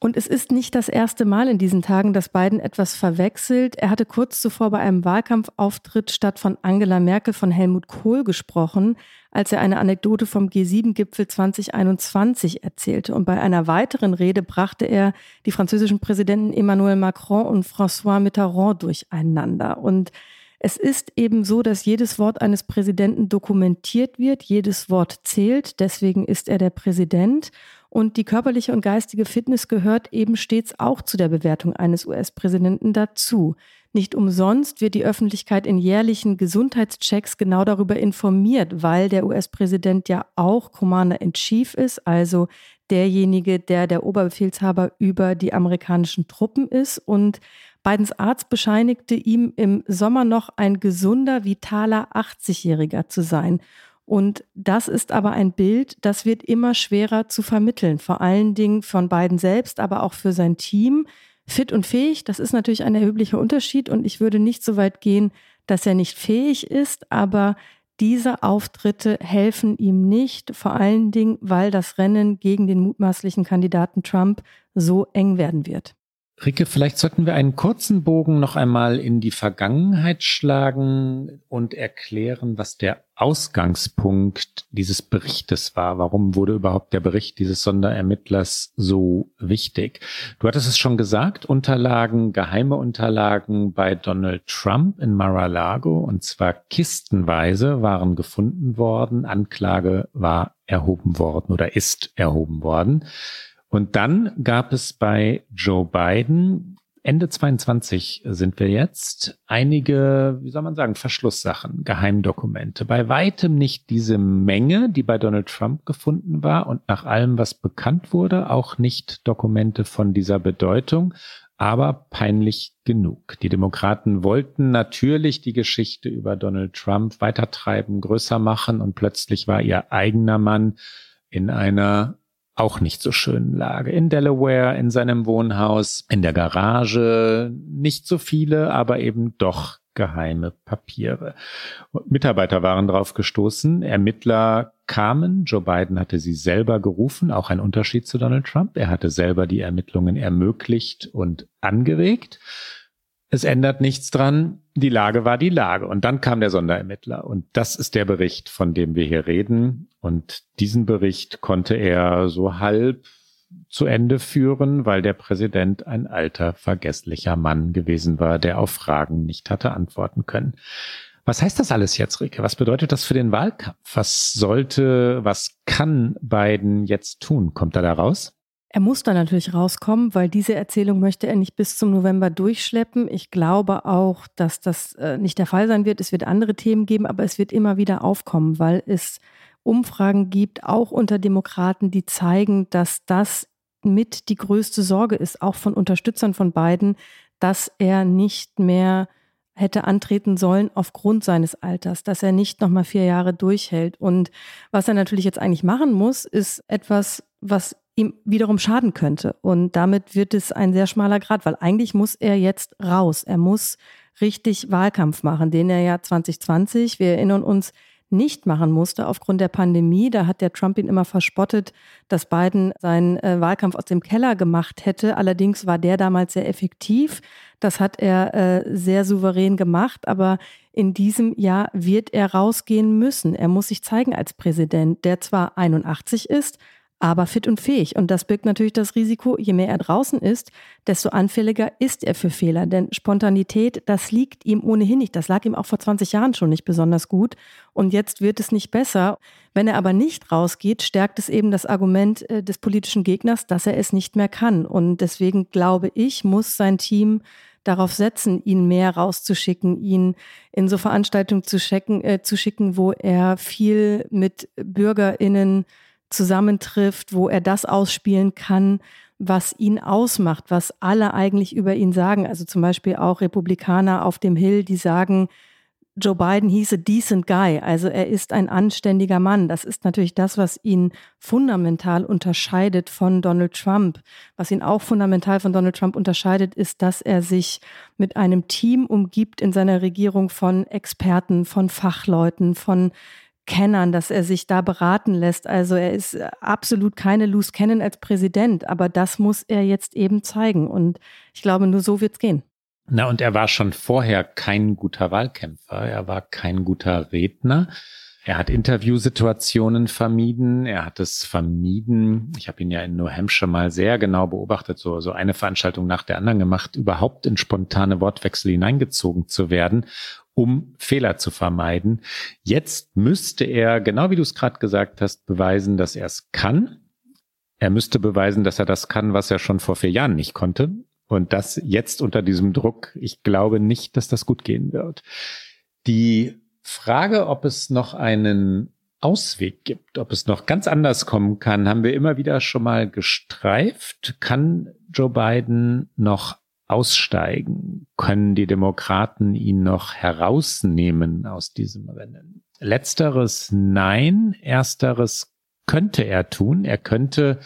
Und es ist nicht das erste Mal in diesen Tagen, dass Biden etwas verwechselt. Er hatte kurz zuvor bei einem Wahlkampfauftritt statt von Angela Merkel von Helmut Kohl gesprochen, als er eine Anekdote vom G7-Gipfel 2021 erzählte. Und bei einer weiteren Rede brachte er die französischen Präsidenten Emmanuel Macron und François Mitterrand durcheinander. Und es ist eben so, dass jedes Wort eines Präsidenten dokumentiert wird, jedes Wort zählt, deswegen ist er der Präsident. Und die körperliche und geistige Fitness gehört eben stets auch zu der Bewertung eines US-Präsidenten dazu. Nicht umsonst wird die Öffentlichkeit in jährlichen Gesundheitschecks genau darüber informiert, weil der US-Präsident ja auch Commander in Chief ist, also derjenige, der der Oberbefehlshaber über die amerikanischen Truppen ist. Und Bidens Arzt bescheinigte ihm im Sommer noch ein gesunder, vitaler 80-Jähriger zu sein. Und das ist aber ein Bild, das wird immer schwerer zu vermitteln, vor allen Dingen von beiden selbst, aber auch für sein Team. Fit und fähig, das ist natürlich ein erheblicher Unterschied und ich würde nicht so weit gehen, dass er nicht fähig ist, aber diese Auftritte helfen ihm nicht, vor allen Dingen, weil das Rennen gegen den mutmaßlichen Kandidaten Trump so eng werden wird. Rike, vielleicht sollten wir einen kurzen Bogen noch einmal in die Vergangenheit schlagen und erklären, was der Ausgangspunkt dieses Berichtes war. Warum wurde überhaupt der Bericht dieses Sonderermittlers so wichtig? Du hattest es schon gesagt, Unterlagen, geheime Unterlagen bei Donald Trump in Mar-a-Lago und zwar kistenweise waren gefunden worden. Anklage war erhoben worden oder ist erhoben worden. Und dann gab es bei Joe Biden, Ende 22 sind wir jetzt, einige, wie soll man sagen, Verschlusssachen, Geheimdokumente. Bei weitem nicht diese Menge, die bei Donald Trump gefunden war und nach allem, was bekannt wurde, auch nicht Dokumente von dieser Bedeutung, aber peinlich genug. Die Demokraten wollten natürlich die Geschichte über Donald Trump weitertreiben, größer machen und plötzlich war ihr eigener Mann in einer auch nicht so schönen Lage. In Delaware, in seinem Wohnhaus, in der Garage, nicht so viele, aber eben doch geheime Papiere. Mitarbeiter waren drauf gestoßen, Ermittler kamen, Joe Biden hatte sie selber gerufen, auch ein Unterschied zu Donald Trump. Er hatte selber die Ermittlungen ermöglicht und angeregt. Es ändert nichts dran. Die Lage war die Lage. Und dann kam der Sonderermittler. Und das ist der Bericht, von dem wir hier reden. Und diesen Bericht konnte er so halb zu Ende führen, weil der Präsident ein alter, vergesslicher Mann gewesen war, der auf Fragen nicht hatte antworten können. Was heißt das alles jetzt, Rike? Was bedeutet das für den Wahlkampf? Was sollte, was kann Biden jetzt tun? Kommt er da raus? Er muss da natürlich rauskommen, weil diese Erzählung möchte er nicht bis zum November durchschleppen. Ich glaube auch, dass das äh, nicht der Fall sein wird. Es wird andere Themen geben, aber es wird immer wieder aufkommen, weil es Umfragen gibt, auch unter Demokraten, die zeigen, dass das mit die größte Sorge ist, auch von Unterstützern von Biden, dass er nicht mehr hätte antreten sollen aufgrund seines Alters, dass er nicht noch mal vier Jahre durchhält. Und was er natürlich jetzt eigentlich machen muss, ist etwas, was ihm wiederum schaden könnte. Und damit wird es ein sehr schmaler Grad, weil eigentlich muss er jetzt raus. Er muss richtig Wahlkampf machen, den er ja 2020, wir erinnern uns, nicht machen musste aufgrund der Pandemie. Da hat der Trump ihn immer verspottet, dass Biden seinen äh, Wahlkampf aus dem Keller gemacht hätte. Allerdings war der damals sehr effektiv. Das hat er äh, sehr souverän gemacht. Aber in diesem Jahr wird er rausgehen müssen. Er muss sich zeigen als Präsident, der zwar 81 ist, aber fit und fähig. Und das birgt natürlich das Risiko, je mehr er draußen ist, desto anfälliger ist er für Fehler. Denn Spontanität, das liegt ihm ohnehin nicht. Das lag ihm auch vor 20 Jahren schon nicht besonders gut. Und jetzt wird es nicht besser. Wenn er aber nicht rausgeht, stärkt es eben das Argument äh, des politischen Gegners, dass er es nicht mehr kann. Und deswegen glaube ich, muss sein Team darauf setzen, ihn mehr rauszuschicken, ihn in so Veranstaltungen zu, checken, äh, zu schicken, wo er viel mit BürgerInnen zusammentrifft, wo er das ausspielen kann, was ihn ausmacht, was alle eigentlich über ihn sagen. Also zum Beispiel auch Republikaner auf dem Hill, die sagen, Joe Biden hieß a decent guy, also er ist ein anständiger Mann. Das ist natürlich das, was ihn fundamental unterscheidet von Donald Trump. Was ihn auch fundamental von Donald Trump unterscheidet, ist, dass er sich mit einem Team umgibt in seiner Regierung von Experten, von Fachleuten, von Kennern, dass er sich da beraten lässt. Also er ist äh, absolut keine Loose Cannon als Präsident, aber das muss er jetzt eben zeigen. Und ich glaube, nur so wird's gehen. Na, und er war schon vorher kein guter Wahlkämpfer. Er war kein guter Redner. Er hat Interviewsituationen vermieden. Er hat es vermieden. Ich habe ihn ja in New Hampshire mal sehr genau beobachtet, so, so eine Veranstaltung nach der anderen gemacht, überhaupt in spontane Wortwechsel hineingezogen zu werden um Fehler zu vermeiden. Jetzt müsste er, genau wie du es gerade gesagt hast, beweisen, dass er es kann. Er müsste beweisen, dass er das kann, was er schon vor vier Jahren nicht konnte. Und das jetzt unter diesem Druck, ich glaube nicht, dass das gut gehen wird. Die Frage, ob es noch einen Ausweg gibt, ob es noch ganz anders kommen kann, haben wir immer wieder schon mal gestreift. Kann Joe Biden noch aussteigen? Können die Demokraten ihn noch herausnehmen aus diesem Rennen? Letzteres nein, ersteres könnte er tun. Er könnte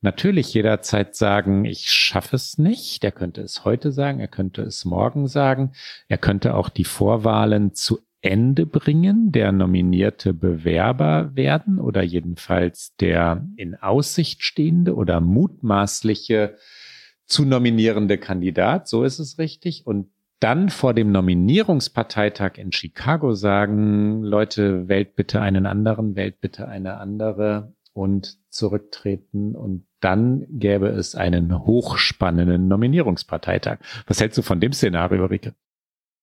natürlich jederzeit sagen, ich schaffe es nicht. Er könnte es heute sagen, er könnte es morgen sagen. Er könnte auch die Vorwahlen zu Ende bringen, der nominierte Bewerber werden oder jedenfalls der in Aussicht stehende oder mutmaßliche zu nominierende Kandidat, so ist es richtig. Und dann vor dem Nominierungsparteitag in Chicago sagen, Leute, wählt bitte einen anderen, wählt bitte eine andere und zurücktreten und dann gäbe es einen hochspannenden Nominierungsparteitag. Was hältst du von dem Szenario, Rike?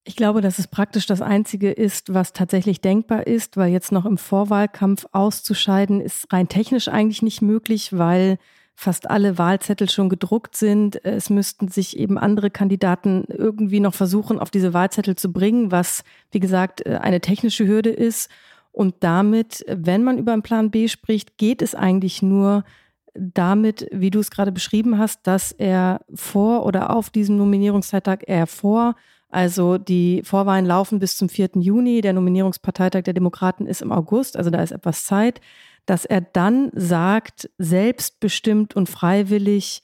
Ich glaube, dass es praktisch das Einzige ist, was tatsächlich denkbar ist, weil jetzt noch im Vorwahlkampf auszuscheiden, ist rein technisch eigentlich nicht möglich, weil fast alle Wahlzettel schon gedruckt sind. Es müssten sich eben andere Kandidaten irgendwie noch versuchen, auf diese Wahlzettel zu bringen, was, wie gesagt, äh, eine technische Hürde ist. Und damit, wenn man über einen Plan B spricht, geht es eigentlich nur damit, wie du es gerade beschrieben hast, dass er vor oder auf diesem Nominierungszeittag er vor also die Vorwahlen laufen bis zum 4. Juni. Der Nominierungsparteitag der Demokraten ist im August, also da ist etwas Zeit dass er dann sagt, selbstbestimmt und freiwillig,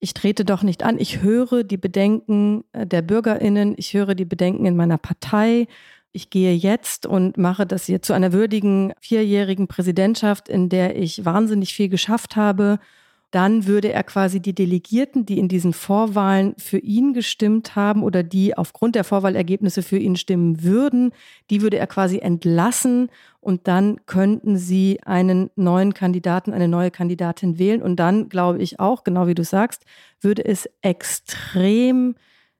ich trete doch nicht an, ich höre die Bedenken äh, der Bürgerinnen, ich höre die Bedenken in meiner Partei, ich gehe jetzt und mache das hier zu einer würdigen vierjährigen Präsidentschaft, in der ich wahnsinnig viel geschafft habe dann würde er quasi die Delegierten, die in diesen Vorwahlen für ihn gestimmt haben oder die aufgrund der Vorwahlergebnisse für ihn stimmen würden, die würde er quasi entlassen und dann könnten sie einen neuen Kandidaten, eine neue Kandidatin wählen. Und dann glaube ich auch, genau wie du sagst, würde es extrem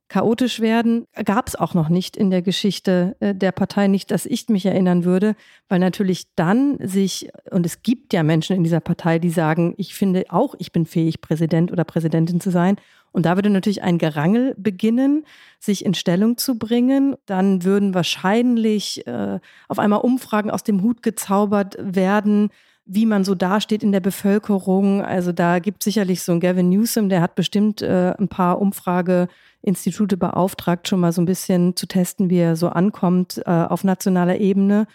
chaotisch werden, gab es auch noch nicht in der Geschichte äh, der Partei, nicht, dass ich mich erinnern würde, weil natürlich dann sich, und es gibt ja Menschen in dieser Partei, die sagen, ich finde auch, ich bin fähig, Präsident oder Präsidentin zu sein. Und da würde natürlich ein Gerangel beginnen, sich in Stellung zu bringen. Dann würden wahrscheinlich äh, auf einmal Umfragen aus dem Hut gezaubert werden, wie man so dasteht in der Bevölkerung. Also da gibt sicherlich so ein Gavin Newsom, der hat bestimmt äh, ein paar Umfrageinstitute beauftragt, schon mal so ein bisschen zu testen, wie er so ankommt äh, auf nationaler Ebene.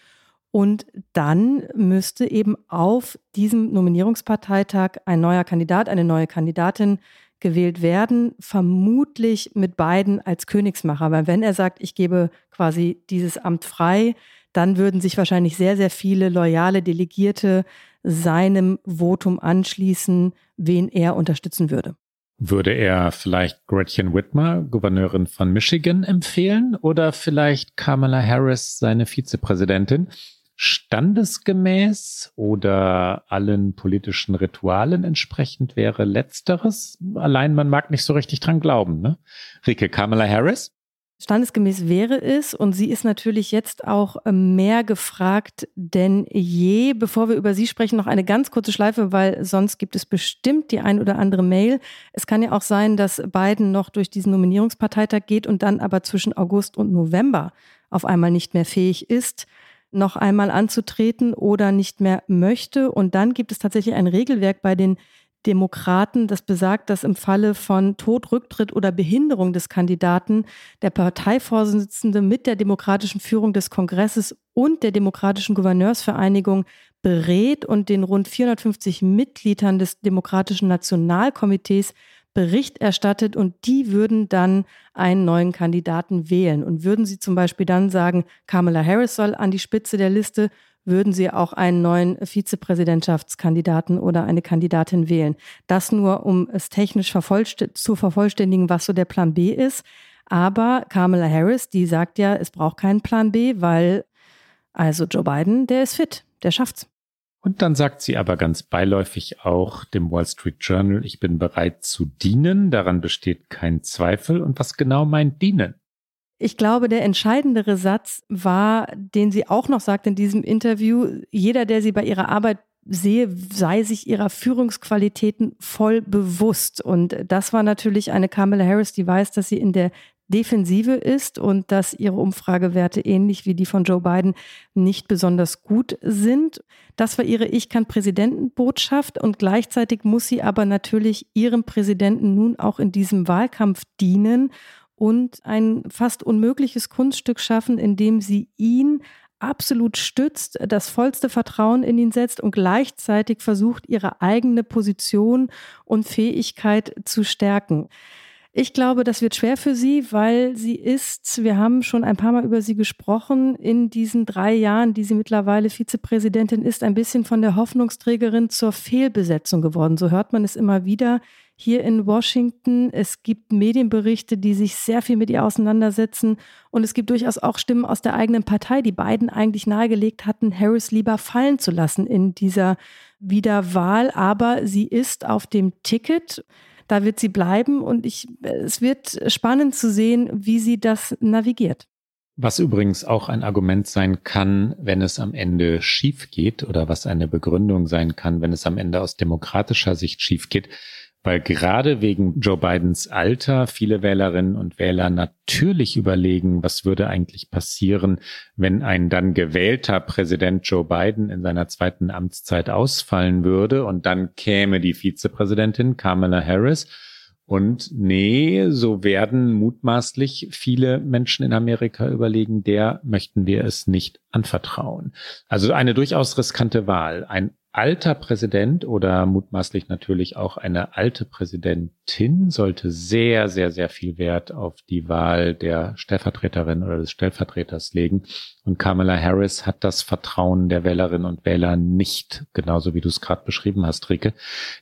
Und dann müsste eben auf diesem Nominierungsparteitag ein neuer Kandidat, eine neue Kandidatin gewählt werden, vermutlich mit beiden als Königsmacher. Weil wenn er sagt, ich gebe quasi dieses Amt frei, dann würden sich wahrscheinlich sehr, sehr viele loyale Delegierte seinem Votum anschließen, wen er unterstützen würde. Würde er vielleicht Gretchen Whitmer, Gouverneurin von Michigan, empfehlen oder vielleicht Kamala Harris, seine Vizepräsidentin? Standesgemäß oder allen politischen Ritualen entsprechend wäre letzteres. Allein man mag nicht so richtig dran glauben. Ne? Rike Kamala Harris? Standesgemäß wäre es und sie ist natürlich jetzt auch ähm, mehr gefragt denn je. Bevor wir über sie sprechen, noch eine ganz kurze Schleife, weil sonst gibt es bestimmt die ein oder andere Mail. Es kann ja auch sein, dass Biden noch durch diesen Nominierungsparteitag geht und dann aber zwischen August und November auf einmal nicht mehr fähig ist, noch einmal anzutreten oder nicht mehr möchte. Und dann gibt es tatsächlich ein Regelwerk bei den Demokraten, das besagt, dass im Falle von Tod, Rücktritt oder Behinderung des Kandidaten der Parteivorsitzende mit der demokratischen Führung des Kongresses und der demokratischen Gouverneursvereinigung berät und den rund 450 Mitgliedern des Demokratischen Nationalkomitees Bericht erstattet und die würden dann einen neuen Kandidaten wählen. Und würden sie zum Beispiel dann sagen, Kamala Harris soll an die Spitze der Liste, würden sie auch einen neuen Vizepräsidentschaftskandidaten oder eine Kandidatin wählen. Das nur, um es technisch zu vervollständigen, was so der Plan B ist. Aber Kamala Harris, die sagt ja, es braucht keinen Plan B, weil also Joe Biden, der ist fit, der schafft's. Und dann sagt sie aber ganz beiläufig auch dem Wall Street Journal, ich bin bereit zu dienen, daran besteht kein Zweifel. Und was genau meint dienen? Ich glaube, der entscheidendere Satz war, den sie auch noch sagt in diesem Interview, jeder, der sie bei ihrer Arbeit sehe, sei sich ihrer Führungsqualitäten voll bewusst. Und das war natürlich eine Kamala Harris, die weiß, dass sie in der Defensive ist und dass ihre Umfragewerte ähnlich wie die von Joe Biden nicht besonders gut sind. Das war ihre Ich kann Präsidentenbotschaft und gleichzeitig muss sie aber natürlich ihrem Präsidenten nun auch in diesem Wahlkampf dienen und ein fast unmögliches Kunststück schaffen, indem sie ihn absolut stützt, das vollste Vertrauen in ihn setzt und gleichzeitig versucht, ihre eigene Position und Fähigkeit zu stärken. Ich glaube, das wird schwer für sie, weil sie ist, wir haben schon ein paar Mal über sie gesprochen, in diesen drei Jahren, die sie mittlerweile Vizepräsidentin ist, ein bisschen von der Hoffnungsträgerin zur Fehlbesetzung geworden. So hört man es immer wieder hier in Washington. Es gibt Medienberichte, die sich sehr viel mit ihr auseinandersetzen. Und es gibt durchaus auch Stimmen aus der eigenen Partei, die beiden eigentlich nahegelegt hatten, Harris lieber fallen zu lassen in dieser Wiederwahl. Aber sie ist auf dem Ticket. Da wird sie bleiben und ich, es wird spannend zu sehen, wie sie das navigiert. Was übrigens auch ein Argument sein kann, wenn es am Ende schief geht oder was eine Begründung sein kann, wenn es am Ende aus demokratischer Sicht schief geht, weil gerade wegen Joe Bidens Alter viele Wählerinnen und Wähler natürlich überlegen, was würde eigentlich passieren, wenn ein dann gewählter Präsident Joe Biden in seiner zweiten Amtszeit ausfallen würde und dann käme die Vizepräsidentin Kamala Harris. Und nee, so werden mutmaßlich viele Menschen in Amerika überlegen, der möchten wir es nicht anvertrauen. Also eine durchaus riskante Wahl. Ein alter Präsident oder mutmaßlich natürlich auch eine alte Präsidentin sollte sehr, sehr, sehr viel Wert auf die Wahl der Stellvertreterin oder des Stellvertreters legen. Und Kamala Harris hat das Vertrauen der Wählerinnen und Wähler nicht, genauso wie du es gerade beschrieben hast, Rike.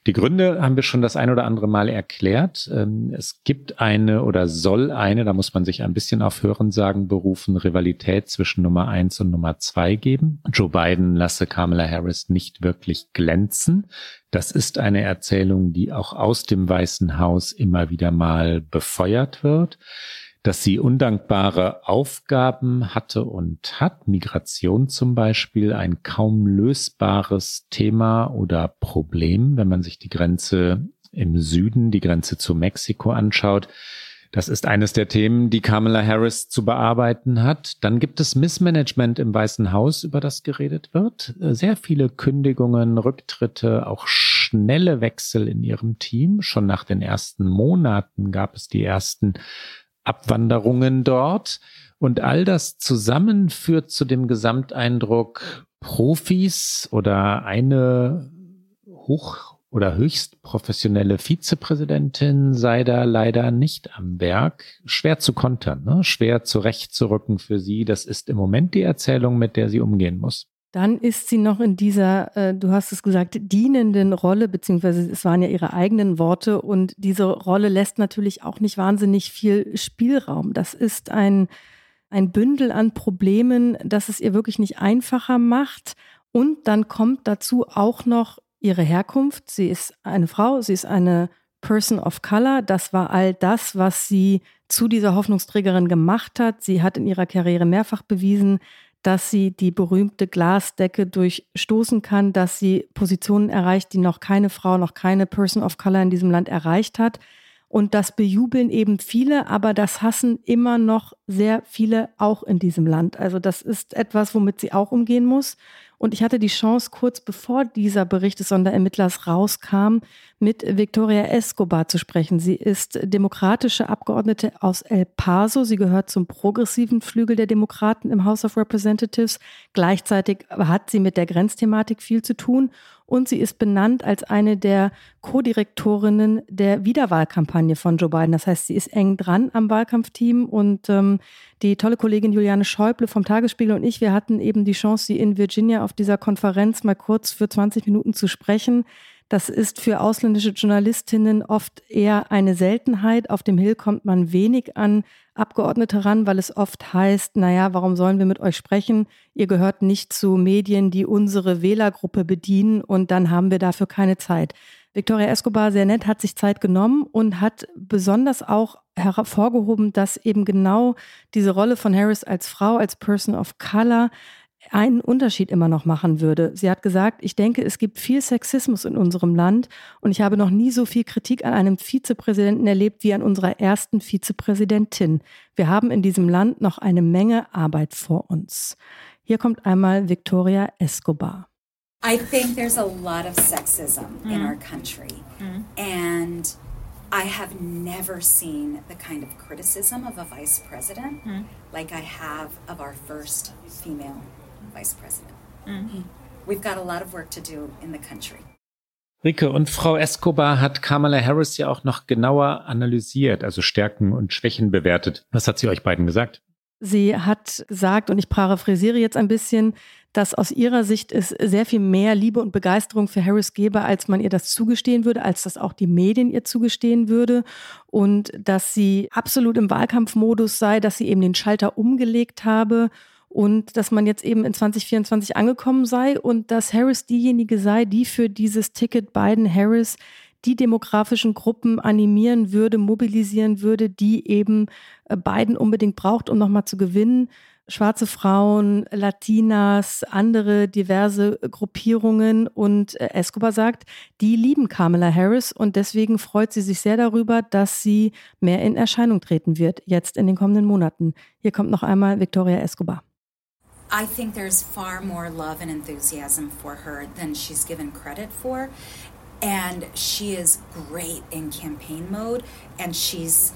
Die Gründe haben wir schon das ein oder andere Mal erklärt. Ähm, es gibt eine oder soll eine, da muss man sich ein bisschen auf Hörensagen berufen, Rivalität zwischen Nummer eins und Nummer zwei geben. Joe Biden lasse Kamala Harris nicht wirklich wirklich glänzen. Das ist eine Erzählung, die auch aus dem Weißen Haus immer wieder mal befeuert wird dass sie undankbare Aufgaben hatte und hat. Migration zum Beispiel ein kaum lösbares Thema oder Problem, wenn man sich die Grenze im Süden, die Grenze zu Mexiko anschaut. Das ist eines der Themen, die Kamala Harris zu bearbeiten hat. Dann gibt es Missmanagement im Weißen Haus, über das geredet wird. Sehr viele Kündigungen, Rücktritte, auch schnelle Wechsel in ihrem Team. Schon nach den ersten Monaten gab es die ersten Abwanderungen dort. Und all das zusammen führt zu dem Gesamteindruck, Profis oder eine hoch oder höchst professionelle Vizepräsidentin sei da leider nicht am Werk. Schwer zu kontern, ne? schwer zurechtzurücken für sie. Das ist im Moment die Erzählung, mit der sie umgehen muss. Dann ist sie noch in dieser, äh, du hast es gesagt, dienenden Rolle, beziehungsweise es waren ja ihre eigenen Worte und diese Rolle lässt natürlich auch nicht wahnsinnig viel Spielraum. Das ist ein, ein Bündel an Problemen, das es ihr wirklich nicht einfacher macht. Und dann kommt dazu auch noch ihre Herkunft. Sie ist eine Frau, sie ist eine Person of Color. Das war all das, was sie zu dieser Hoffnungsträgerin gemacht hat. Sie hat in ihrer Karriere mehrfach bewiesen, dass sie die berühmte Glasdecke durchstoßen kann, dass sie Positionen erreicht, die noch keine Frau, noch keine Person of Color in diesem Land erreicht hat. Und das bejubeln eben viele, aber das hassen immer noch sehr viele auch in diesem Land. Also das ist etwas, womit sie auch umgehen muss. Und ich hatte die Chance, kurz bevor dieser Bericht des Sonderermittlers rauskam, mit Victoria Escobar zu sprechen. Sie ist demokratische Abgeordnete aus El Paso. Sie gehört zum progressiven Flügel der Demokraten im House of Representatives. Gleichzeitig hat sie mit der Grenzthematik viel zu tun und sie ist benannt als eine der Co-Direktorinnen der Wiederwahlkampagne von Joe Biden. Das heißt, sie ist eng dran am Wahlkampfteam und ähm, die tolle Kollegin Juliane Schäuble vom Tagesspiegel und ich, wir hatten eben die Chance, sie in Virginia auf dieser Konferenz mal kurz für 20 Minuten zu sprechen. Das ist für ausländische Journalistinnen oft eher eine Seltenheit. Auf dem Hill kommt man wenig an Abgeordnete ran, weil es oft heißt, naja, warum sollen wir mit euch sprechen? Ihr gehört nicht zu Medien, die unsere Wählergruppe bedienen und dann haben wir dafür keine Zeit. Victoria Escobar, sehr nett, hat sich Zeit genommen und hat besonders auch hervorgehoben, dass eben genau diese Rolle von Harris als Frau, als Person of Color einen Unterschied immer noch machen würde. Sie hat gesagt, ich denke, es gibt viel Sexismus in unserem Land und ich habe noch nie so viel Kritik an einem Vizepräsidenten erlebt wie an unserer ersten Vizepräsidentin. Wir haben in diesem Land noch eine Menge Arbeit vor uns. Hier kommt einmal Victoria Escobar. I think there's a lot of sexism mm. in our country. Mm. And I have never seen the kind of criticism of a vice president mm. like I have of our first female vice president. Mhm. We've got a lot of work to do in the country. Rike und Frau Escobar hat Kamala Harris ja auch noch genauer analysiert, also Stärken und Schwächen bewertet. Was hat sie euch beiden gesagt? Sie hat gesagt, und ich paraphrasiere jetzt ein bisschen, dass aus ihrer Sicht es sehr viel mehr Liebe und Begeisterung für Harris gäbe, als man ihr das zugestehen würde, als das auch die Medien ihr zugestehen würde. Und dass sie absolut im Wahlkampfmodus sei, dass sie eben den Schalter umgelegt habe und dass man jetzt eben in 2024 angekommen sei und dass Harris diejenige sei, die für dieses Ticket Biden-Harris die demografischen Gruppen animieren würde, mobilisieren würde, die eben äh, Biden unbedingt braucht, um nochmal zu gewinnen. Schwarze Frauen, Latinas, andere diverse Gruppierungen. Und äh, Escobar sagt, die lieben Kamala Harris und deswegen freut sie sich sehr darüber, dass sie mehr in Erscheinung treten wird, jetzt in den kommenden Monaten. Hier kommt noch einmal Victoria Escobar. I think there's far more love and enthusiasm for her than she's given credit for. And she is great in campaign mode, and she's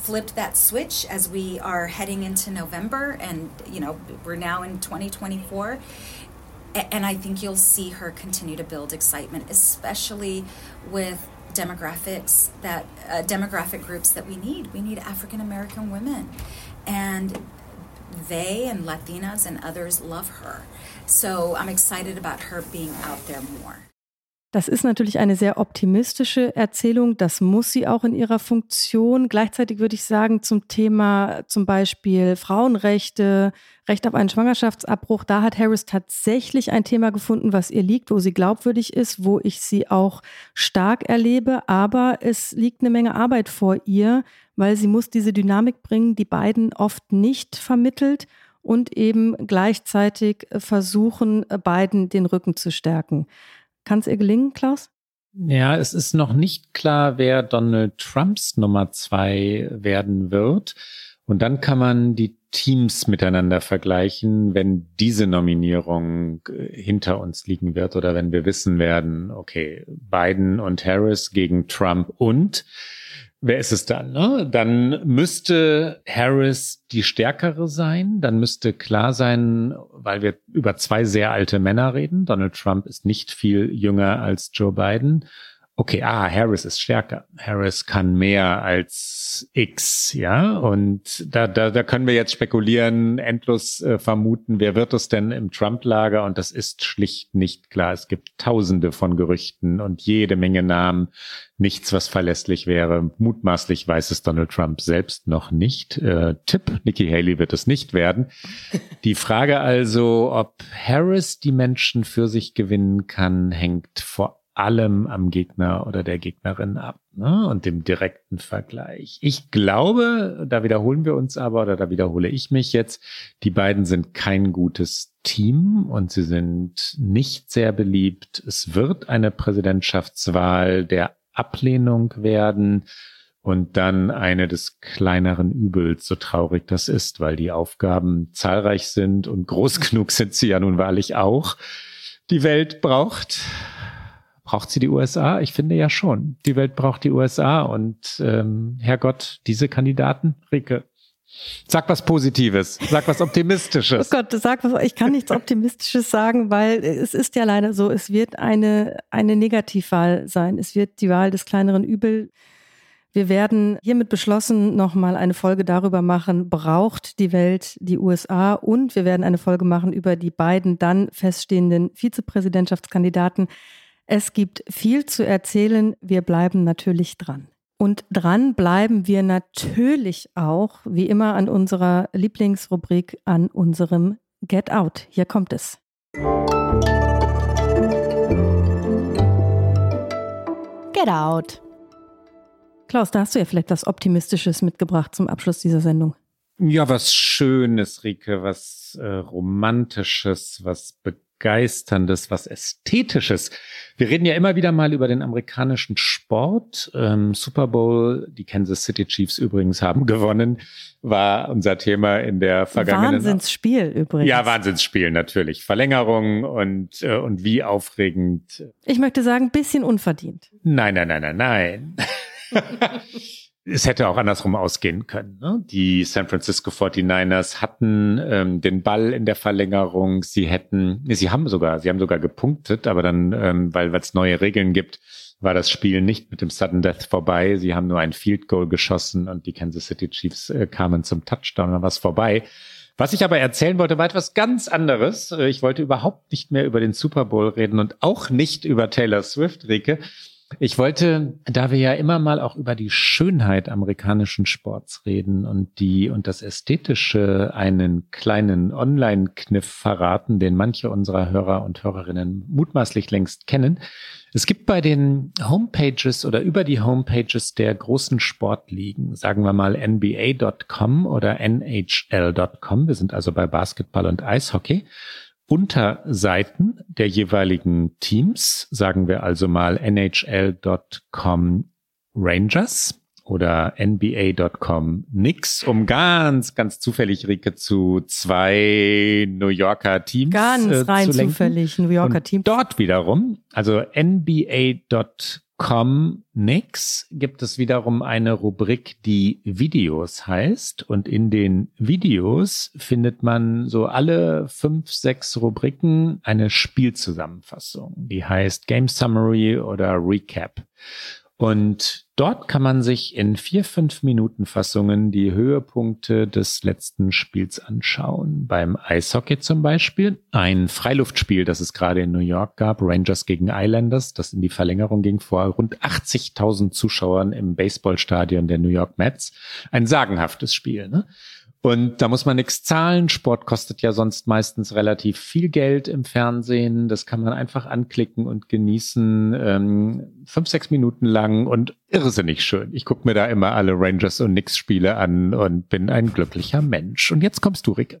flipped that switch as we are heading into November, and you know, we're now in 2024. And I think you'll see her continue to build excitement, especially with demographics that uh, demographic groups that we need. We need African American women, and they and Latinas and others love her. So I'm excited about her being out there more. Das ist natürlich eine sehr optimistische Erzählung. Das muss sie auch in ihrer Funktion. Gleichzeitig würde ich sagen, zum Thema zum Beispiel Frauenrechte, Recht auf einen Schwangerschaftsabbruch, da hat Harris tatsächlich ein Thema gefunden, was ihr liegt, wo sie glaubwürdig ist, wo ich sie auch stark erlebe. Aber es liegt eine Menge Arbeit vor ihr, weil sie muss diese Dynamik bringen, die beiden oft nicht vermittelt und eben gleichzeitig versuchen, beiden den Rücken zu stärken. Kann es ihr gelingen, Klaus? Ja, es ist noch nicht klar, wer Donald Trumps Nummer zwei werden wird. Und dann kann man die Teams miteinander vergleichen, wenn diese Nominierung äh, hinter uns liegen wird oder wenn wir wissen werden, okay, Biden und Harris gegen Trump und wer ist es dann? Ne? Dann müsste Harris die stärkere sein. Dann müsste klar sein, weil wir über zwei sehr alte Männer reden. Donald Trump ist nicht viel jünger als Joe Biden okay, ah, Harris ist stärker. Harris kann mehr als X, ja. Und da, da, da können wir jetzt spekulieren, endlos äh, vermuten, wer wird es denn im Trump-Lager? Und das ist schlicht nicht klar. Es gibt tausende von Gerüchten und jede Menge Namen. Nichts, was verlässlich wäre. Mutmaßlich weiß es Donald Trump selbst noch nicht. Äh, Tipp, Nikki Haley wird es nicht werden. Die Frage also, ob Harris die Menschen für sich gewinnen kann, hängt vor allem am Gegner oder der Gegnerin ab ne? und dem direkten Vergleich. Ich glaube, da wiederholen wir uns aber oder da wiederhole ich mich jetzt, die beiden sind kein gutes Team und sie sind nicht sehr beliebt. Es wird eine Präsidentschaftswahl der Ablehnung werden und dann eine des kleineren Übels, so traurig das ist, weil die Aufgaben zahlreich sind und groß genug sind sie ja nun wahrlich auch. Die Welt braucht Braucht sie die USA? Ich finde ja schon. Die Welt braucht die USA und ähm, Herrgott, diese Kandidaten, Rike. Sag was Positives, sag was Optimistisches. Oh Gott, sag was, ich kann nichts Optimistisches sagen, weil es ist ja leider so, es wird eine, eine Negativwahl sein. Es wird die Wahl des kleineren Übel. Wir werden hiermit beschlossen nochmal eine Folge darüber machen, braucht die Welt die USA und wir werden eine Folge machen über die beiden dann feststehenden Vizepräsidentschaftskandidaten. Es gibt viel zu erzählen. Wir bleiben natürlich dran. Und dran bleiben wir natürlich auch, wie immer, an unserer Lieblingsrubrik, an unserem Get Out. Hier kommt es. Get Out. Klaus, da hast du ja vielleicht was Optimistisches mitgebracht zum Abschluss dieser Sendung. Ja, was Schönes, Rike, was äh, Romantisches, was Be Begeisterndes, was Ästhetisches. Wir reden ja immer wieder mal über den amerikanischen Sport. Ähm, Super Bowl, die Kansas City Chiefs übrigens haben gewonnen, war unser Thema in der vergangenen. Wahnsinnsspiel übrigens. Ja, Wahnsinnsspiel natürlich. Verlängerung und, äh, und wie aufregend. Ich möchte sagen, bisschen unverdient. Nein, nein, nein, nein, nein. es hätte auch andersrum ausgehen können. Ne? Die San Francisco 49ers hatten ähm, den Ball in der Verlängerung. Sie hätten, sie haben sogar, sie haben sogar gepunktet, aber dann, ähm, weil es neue Regeln gibt, war das Spiel nicht mit dem Sudden Death vorbei. Sie haben nur ein Field Goal geschossen und die Kansas City Chiefs äh, kamen zum Touchdown, dann war es vorbei. Was ich aber erzählen wollte, war etwas ganz anderes. Äh, ich wollte überhaupt nicht mehr über den Super Bowl reden und auch nicht über Taylor Swift, Rike. Ich wollte, da wir ja immer mal auch über die Schönheit amerikanischen Sports reden und die und das Ästhetische einen kleinen Online-Kniff verraten, den manche unserer Hörer und Hörerinnen mutmaßlich längst kennen. Es gibt bei den Homepages oder über die Homepages der großen Sportligen, sagen wir mal NBA.com oder NHL.com, wir sind also bei Basketball und Eishockey, Unterseiten der jeweiligen Teams, sagen wir also mal NHL.com Rangers oder NBA.com Knicks, um ganz, ganz zufällig, Rike, zu zwei New Yorker Teams ganz äh, rein zu lenken. zufällig New Yorker Teams. Dort wiederum, also NBA.com Com Nix gibt es wiederum eine Rubrik, die Videos heißt. Und in den Videos findet man so alle fünf, sechs Rubriken eine Spielzusammenfassung. Die heißt Game Summary oder Recap. Und dort kann man sich in vier, fünf Minuten Fassungen die Höhepunkte des letzten Spiels anschauen. Beim Eishockey zum Beispiel. Ein Freiluftspiel, das es gerade in New York gab. Rangers gegen Islanders, das in die Verlängerung ging vor rund 80.000 Zuschauern im Baseballstadion der New York Mets. Ein sagenhaftes Spiel, ne? Und da muss man nichts zahlen. Sport kostet ja sonst meistens relativ viel Geld im Fernsehen. Das kann man einfach anklicken und genießen. Ähm, fünf, sechs Minuten lang und irrsinnig schön. Ich gucke mir da immer alle Rangers und Knicks-Spiele an und bin ein glücklicher Mensch. Und jetzt kommst du, Ricke.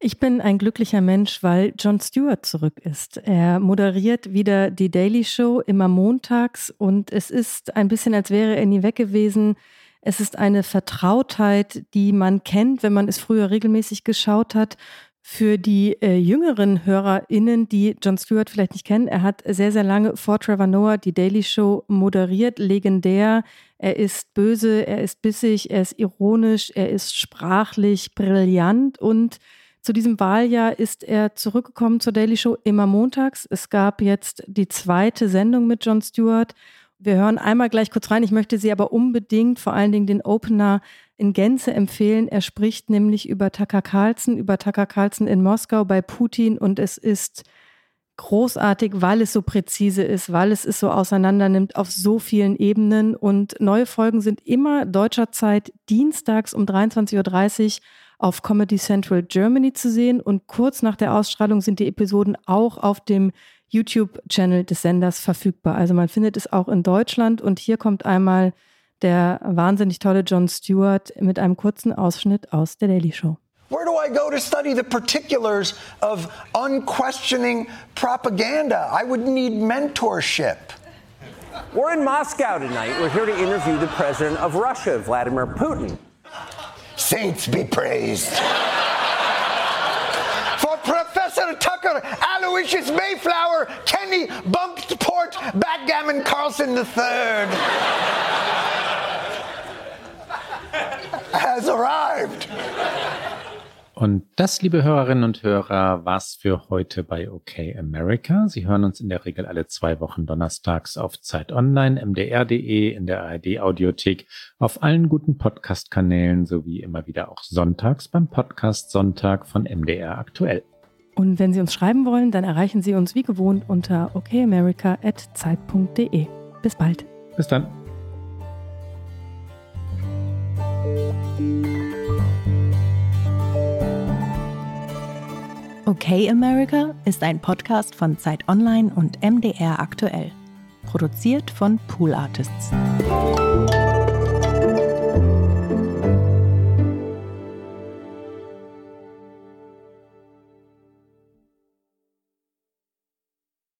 Ich bin ein glücklicher Mensch, weil Jon Stewart zurück ist. Er moderiert wieder die Daily Show immer montags und es ist ein bisschen, als wäre er nie weg gewesen. Es ist eine Vertrautheit, die man kennt, wenn man es früher regelmäßig geschaut hat. Für die äh, jüngeren HörerInnen, die Jon Stewart vielleicht nicht kennen, er hat sehr, sehr lange vor Trevor Noah die Daily Show moderiert, legendär. Er ist böse, er ist bissig, er ist ironisch, er ist sprachlich brillant und zu diesem Wahljahr ist er zurückgekommen zur Daily Show immer montags. Es gab jetzt die zweite Sendung mit Jon Stewart wir hören einmal gleich kurz rein. Ich möchte Sie aber unbedingt vor allen Dingen den Opener in Gänze empfehlen. Er spricht nämlich über Tucker Carlson, über Tucker Carlson in Moskau bei Putin und es ist großartig, weil es so präzise ist, weil es es so auseinandernimmt auf so vielen Ebenen. Und neue Folgen sind immer deutscher Zeit dienstags um 23.30 Uhr auf Comedy Central Germany zu sehen. Und kurz nach der Ausstrahlung sind die Episoden auch auf dem YouTube-Channel des Senders verfügbar. Also man findet es auch in Deutschland und hier kommt einmal der wahnsinnig tolle Jon Stewart mit einem kurzen Ausschnitt aus der Daily Show. Where do I go to study the particulars of unquestioning propaganda? I would need mentorship. We're in Moscow tonight. We're here to interview the president of Russia, Vladimir Putin. Saints be praised. Professor Tucker, Aloysius Mayflower, Kenny Bunkport, Backgammon Carlson III has arrived. Und das, liebe Hörerinnen und Hörer, war's für heute bei OK America. Sie hören uns in der Regel alle zwei Wochen donnerstags auf Zeit Online, mdr.de, in der ARD Audiothek, auf allen guten Podcast-Kanälen sowie immer wieder auch sonntags beim Podcast Sonntag von MDR aktuell. Und wenn Sie uns schreiben wollen, dann erreichen Sie uns wie gewohnt unter okamerica.zeit.de. Bis bald. Bis dann. Okay America ist ein Podcast von Zeit Online und MDR aktuell. Produziert von Pool Artists.